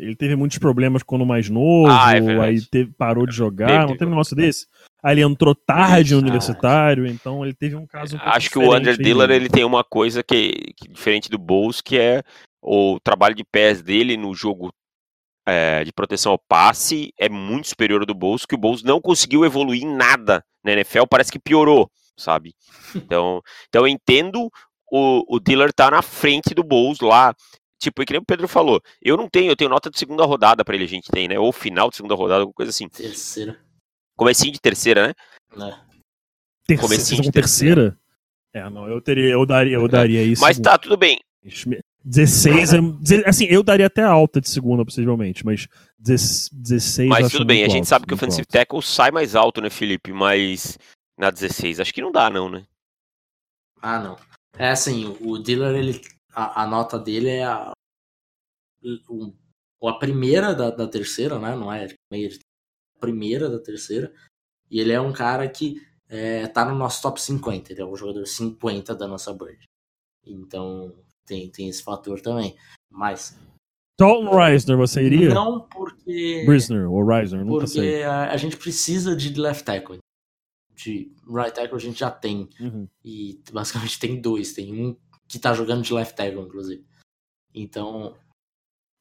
[SPEAKER 3] Ele teve muitos problemas quando mais novo,
[SPEAKER 2] Ah, é
[SPEAKER 3] aí teve- parou de jogar,
[SPEAKER 2] Teve,
[SPEAKER 3] não
[SPEAKER 2] teve.
[SPEAKER 3] teve um negócio desse? Aí ele entrou tarde no universitário, então ele teve um caso. um pouco
[SPEAKER 2] Acho que o
[SPEAKER 3] aí.
[SPEAKER 2] Dillard ele tem uma coisa que, que diferente do Bowles, que é o trabalho de pés dele no jogo é, de proteção ao passe é muito superior ao do Bowles, que o Bowles não conseguiu evoluir em nada na NFL, parece que piorou, sabe? Então, então eu entendo o, o Dillard tá na frente do Bowles lá. Tipo, e que nem o Pedro falou, eu não tenho, eu tenho nota de segunda rodada pra ele, a gente tem, né? Ou final de segunda rodada, alguma coisa assim.
[SPEAKER 1] Terceira,
[SPEAKER 2] Comecinho de terceira, né?
[SPEAKER 1] né?
[SPEAKER 3] Terceira,
[SPEAKER 2] comecinho
[SPEAKER 3] com
[SPEAKER 2] de
[SPEAKER 3] terceira? É, não, eu teria, eu daria, eu daria isso.
[SPEAKER 2] Mas tá, tudo bem.
[SPEAKER 3] 16 é. Assim, eu daria até alta de segunda, possivelmente, mas 16
[SPEAKER 2] Mas tudo bem, a gente
[SPEAKER 3] alto,
[SPEAKER 2] sabe que o offensive
[SPEAKER 3] alto.
[SPEAKER 2] tackle sai mais alto, né, Felipe? Mas na 16, acho que não dá, não, né?
[SPEAKER 1] Ah, não. É assim, o Dillard, ele, a, a nota dele é a, o- a primeira da, da terceira, né? Não é meia de primeira da terceira. E ele é um cara que é, tá no nosso top 50. Ele é o jogador 50 da nossa bird. Então tem, tem esse fator também. Mas
[SPEAKER 3] Dalton Reisner, você iria?
[SPEAKER 1] não porque.
[SPEAKER 3] Brisner ou Reisner, nunca sei.
[SPEAKER 1] Porque a, a gente precisa de left tackle. De right tackle a gente já tem.
[SPEAKER 3] Uhum.
[SPEAKER 1] E basicamente tem dois. Tem um que tá jogando de left tackle, inclusive. Então,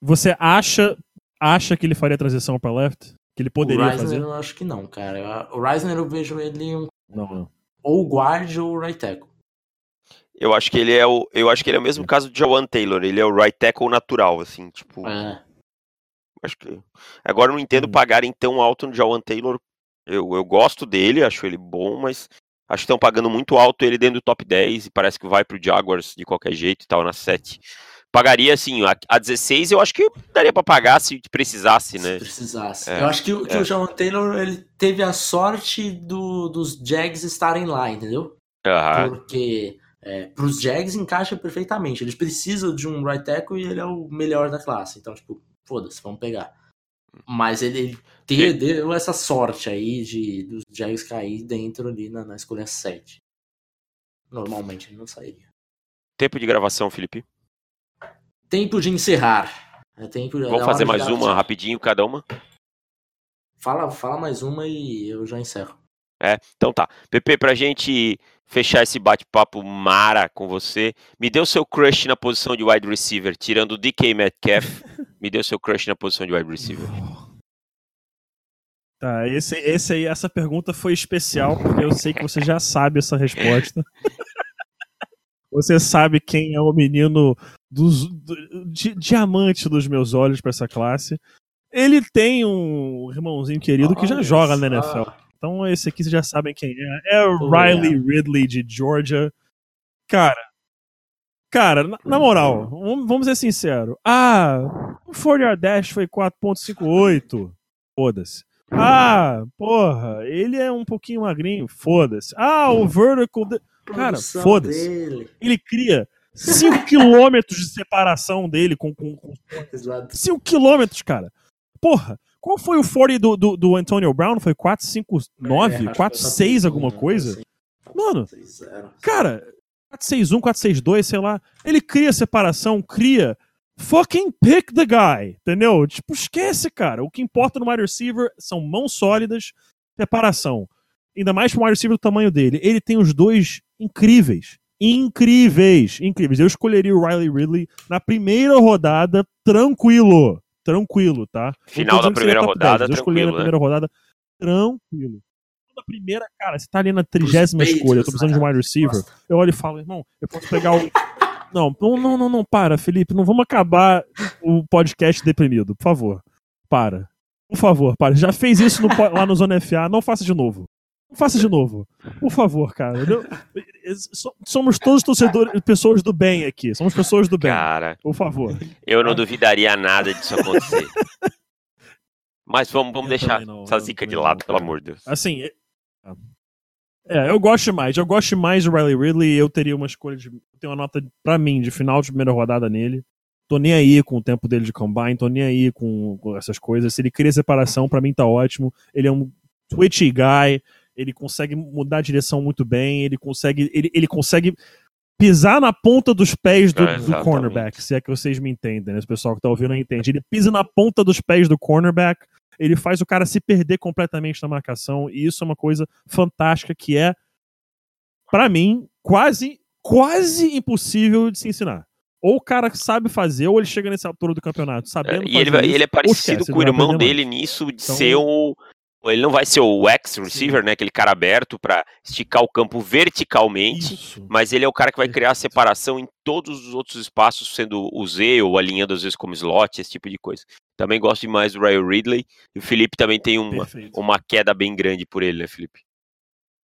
[SPEAKER 3] Você acha, acha que ele faria a transição pra left? Que ele poderia
[SPEAKER 1] o Reisner
[SPEAKER 3] fazer?
[SPEAKER 1] eu acho que não, cara. O Reisner eu vejo ele um,
[SPEAKER 3] Não, não.
[SPEAKER 1] ou guard ou right tackle.
[SPEAKER 2] Eu acho que ele é o, eu acho que ele é o mesmo caso de Jawan Taylor, ele é o right tackle natural, assim, tipo,
[SPEAKER 1] É,
[SPEAKER 2] acho que agora eu não entendo
[SPEAKER 3] Hum.
[SPEAKER 2] pagarem tão alto no Jawan Taylor. Eu, eu gosto dele, acho ele bom, mas acho que estão pagando muito alto ele dentro do top 10 e parece que vai pro Jaguars de qualquer jeito e tal na 7. Pagaria assim, a, a 16 eu acho que daria pra pagar se precisasse,
[SPEAKER 1] se
[SPEAKER 2] né?
[SPEAKER 1] precisasse.
[SPEAKER 2] É,
[SPEAKER 1] eu acho que, o- que
[SPEAKER 2] é.
[SPEAKER 1] o Jawan Taylor ele teve a sorte do, dos Jags estarem lá, entendeu?
[SPEAKER 2] Aham.
[SPEAKER 1] Porque é, pros Jags encaixa perfeitamente. Eles precisam de um right tackle e ele é o melhor da classe. Então, tipo, foda-se, vamos pegar. Mas ele, ele deu essa sorte aí de dos Jags cair dentro ali na, na escolha 7. Normalmente ele não sairia.
[SPEAKER 2] Tempo de gravação, Felipe.
[SPEAKER 1] Tempo de encerrar. É tempo,
[SPEAKER 2] Vamos fazer mais uma rapidinho cada uma.
[SPEAKER 1] Fala, fala mais uma e eu já encerro.
[SPEAKER 2] É, então tá. Pepe, pra gente fechar esse bate-papo mara com você, me deu seu crush na posição de wide receiver, tirando o DK Metcalf, me deu seu crush na posição de wide receiver.
[SPEAKER 3] Tá, esse, esse aí, essa pergunta foi especial, porque eu sei que você já sabe essa resposta. você sabe quem é o menino dos do, di, diamante dos meus olhos para essa classe. Ele tem um irmãozinho querido que já joga na NFL. Então esse aqui vocês já sabem quem é. É o Riley Ridley de Georgia. Cara, cara, na, na moral, vamos ser sinceros. Ah, o 4 Dash foi 4.58. Foda-se. Ah, porra, ele é um pouquinho magrinho, foda-se. Ah, o vertical. De... Cara, foda-se. Ele cria 5 quilômetros de separação dele com. 5 quilômetros, cara. Porra, qual foi o 40 do, do, do Antonio Brown? Foi 459? É, 46 alguma coisa? Assim. Mano, cara, 461, 462, sei lá. Ele cria separação, cria fucking pick the guy, entendeu? Tipo, esquece, cara. O que importa no wide receiver são mãos sólidas, separação. Ainda mais para um wide receiver do tamanho dele. Ele tem os dois incríveis. Incríveis, incríveis. Eu escolheria o Riley Ridley na primeira rodada, tranquilo. Tranquilo, tá?
[SPEAKER 2] Final da primeira rodada,
[SPEAKER 3] 10. Eu escolhi na primeira né? rodada, tranquilo. Na primeira, cara, você tá ali na trigésima escolha, eu tô precisando de um wide receiver. Eu olho e falo, irmão, eu posso pegar o não, não, não, não, para, Felipe. Não vamos acabar o podcast deprimido, por favor. Para. Por favor, para. Já fez isso no, lá no Zona FA, não faça de novo. Não faça de novo. Por favor, cara. Somos todos torcedores, pessoas do bem aqui. Somos pessoas do bem. Cara, por favor.
[SPEAKER 2] Eu não duvidaria nada disso acontecer. Mas vamos, vamos deixar não, essa zica de lado, pelo amor de Deus.
[SPEAKER 3] Assim, é, eu gosto mais. Eu gosto mais do Riley Ridley. Eu teria uma escolha de. Tenho uma nota pra mim de final de primeira rodada nele. Tô nem aí com o tempo dele de combine, tô nem aí com, com essas coisas. Se ele cria separação, para mim tá ótimo. Ele é um twitchy guy, ele consegue mudar a direção muito bem, ele consegue. Ele, ele consegue pisar na ponta dos pés do, é, do cornerback, se é que vocês me entendem, né? O pessoal que tá ouvindo não entende. Ele pisa na ponta dos pés do cornerback ele faz o cara se perder completamente na marcação, e isso é uma coisa fantástica que é, para mim, quase, quase impossível de se ensinar. Ou o cara sabe fazer, ou ele chega nessa altura do campeonato sabendo. É,
[SPEAKER 2] e ele,
[SPEAKER 3] isso,
[SPEAKER 2] ele, é parecido com o irmão dele mais. nisso de então, ser o. Ele não vai ser o X receiver, Sim. né? Aquele cara aberto para esticar o campo verticalmente, Isso. mas ele é o cara que vai criar a separação em todos os outros espaços, sendo o Z ou alinhando às vezes como slot, esse tipo de coisa. Também gosto demais do Ryan Ridley. E o Felipe também tem uma, uma queda bem grande por ele, né, Felipe?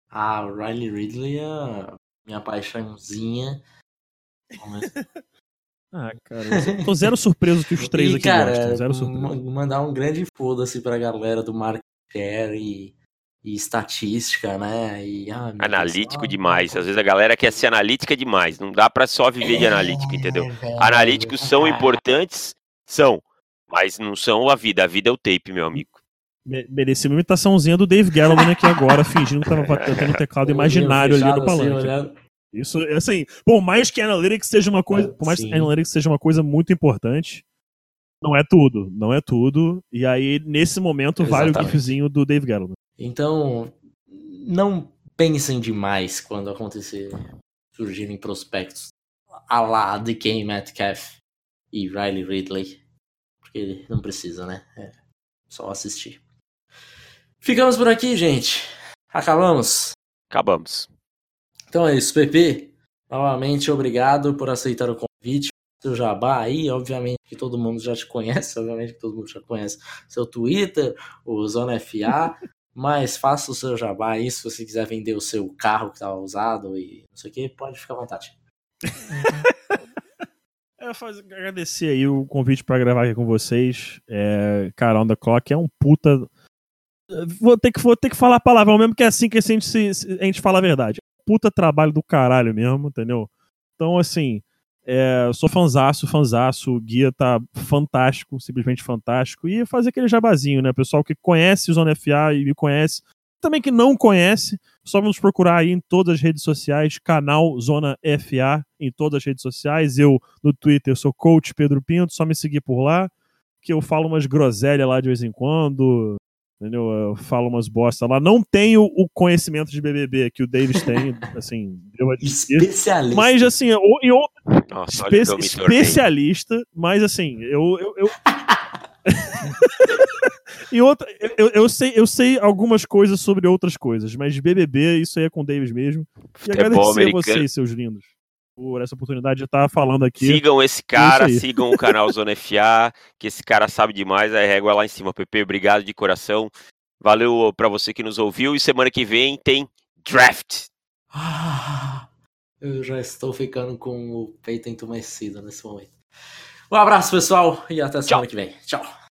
[SPEAKER 1] Ah, o Riley Ridley é minha paixãozinha.
[SPEAKER 3] ah, cara, tô zero surpreso que os três e, aqui cara, gostam. Zero surpreso.
[SPEAKER 1] Mandar um grande foda-se pra galera do Mark Share e, e estatística, né? E,
[SPEAKER 2] ah, analítico Deus, demais. Às vezes a galera quer ser analítica demais. Não dá pra só viver é, de analítica, entendeu? É, Analíticos são importantes, são. Mas não são a vida, a vida é o tape, meu amigo.
[SPEAKER 3] Merecia uma imitaçãozinha do Dave Galloman aqui agora, fingindo que tava tendo um teclado imaginário ali no palanque. Assim, Isso, assim, por mais que Analytics seja uma coisa, por mais que Analytics seja uma coisa muito importante, não é tudo, não é tudo. E aí, nesse momento, Exatamente. vale o gifzinho do Dave Galloman.
[SPEAKER 1] Então, não pensem demais quando acontecer surgirem prospectos a lá DK Metcalf e Riley Ridley porque não precisa, né? É só assistir. Ficamos por aqui, gente. Acabamos?
[SPEAKER 2] Acabamos.
[SPEAKER 1] Então é isso, Pepe. Novamente, obrigado por aceitar o convite. Seu jabá aí, obviamente que todo mundo já te conhece, obviamente que todo mundo já conhece seu Twitter, o Zona FA, mas faça o seu jabá aí, se você quiser vender o seu carro que estava usado e não sei o que, pode ficar à vontade.
[SPEAKER 3] É, faz, agradecer aí o convite para gravar aqui com vocês. É, cara, On The Clock é um puta. Vou ter que, vou ter que falar palavra, mesmo que é assim que a gente, se, a gente fala a verdade. Puta trabalho do caralho mesmo, entendeu? Então, assim, é, sou fanzaço, fanzaço. O guia tá fantástico, simplesmente fantástico. E fazer aquele jabazinho, né? Pessoal que conhece Zona FA e me conhece, também que não conhece, só vamos procurar aí em todas as redes sociais, canal Zona FA em todas as redes sociais. Eu no Twitter sou coach Pedro Pinto, só me seguir por lá, que eu falo umas groselhas lá de vez em quando. Entendeu? Eu falo umas bosta lá. Não tenho o conhecimento de BBB que o Davis tem, assim, eu
[SPEAKER 1] Especialista.
[SPEAKER 3] Mas, assim, em outro, Nossa, espe especialista, mas, assim, eu. eu, eu... e outra, eu, eu, sei, eu sei algumas coisas sobre outras coisas, mas de BBB, isso aí é com o Davis mesmo. E agradecer a vocês, seus lindos por essa oportunidade de estar falando aqui.
[SPEAKER 2] Sigam esse cara, sigam o canal Zona FA, que esse cara sabe demais, a régua lá em cima. PP, obrigado de coração. Valeu para você que nos ouviu e semana que vem tem draft.
[SPEAKER 1] Ah, eu já estou ficando com o peito entumecido nesse momento. Um abraço, pessoal, e até semana Tchau. que vem. Tchau.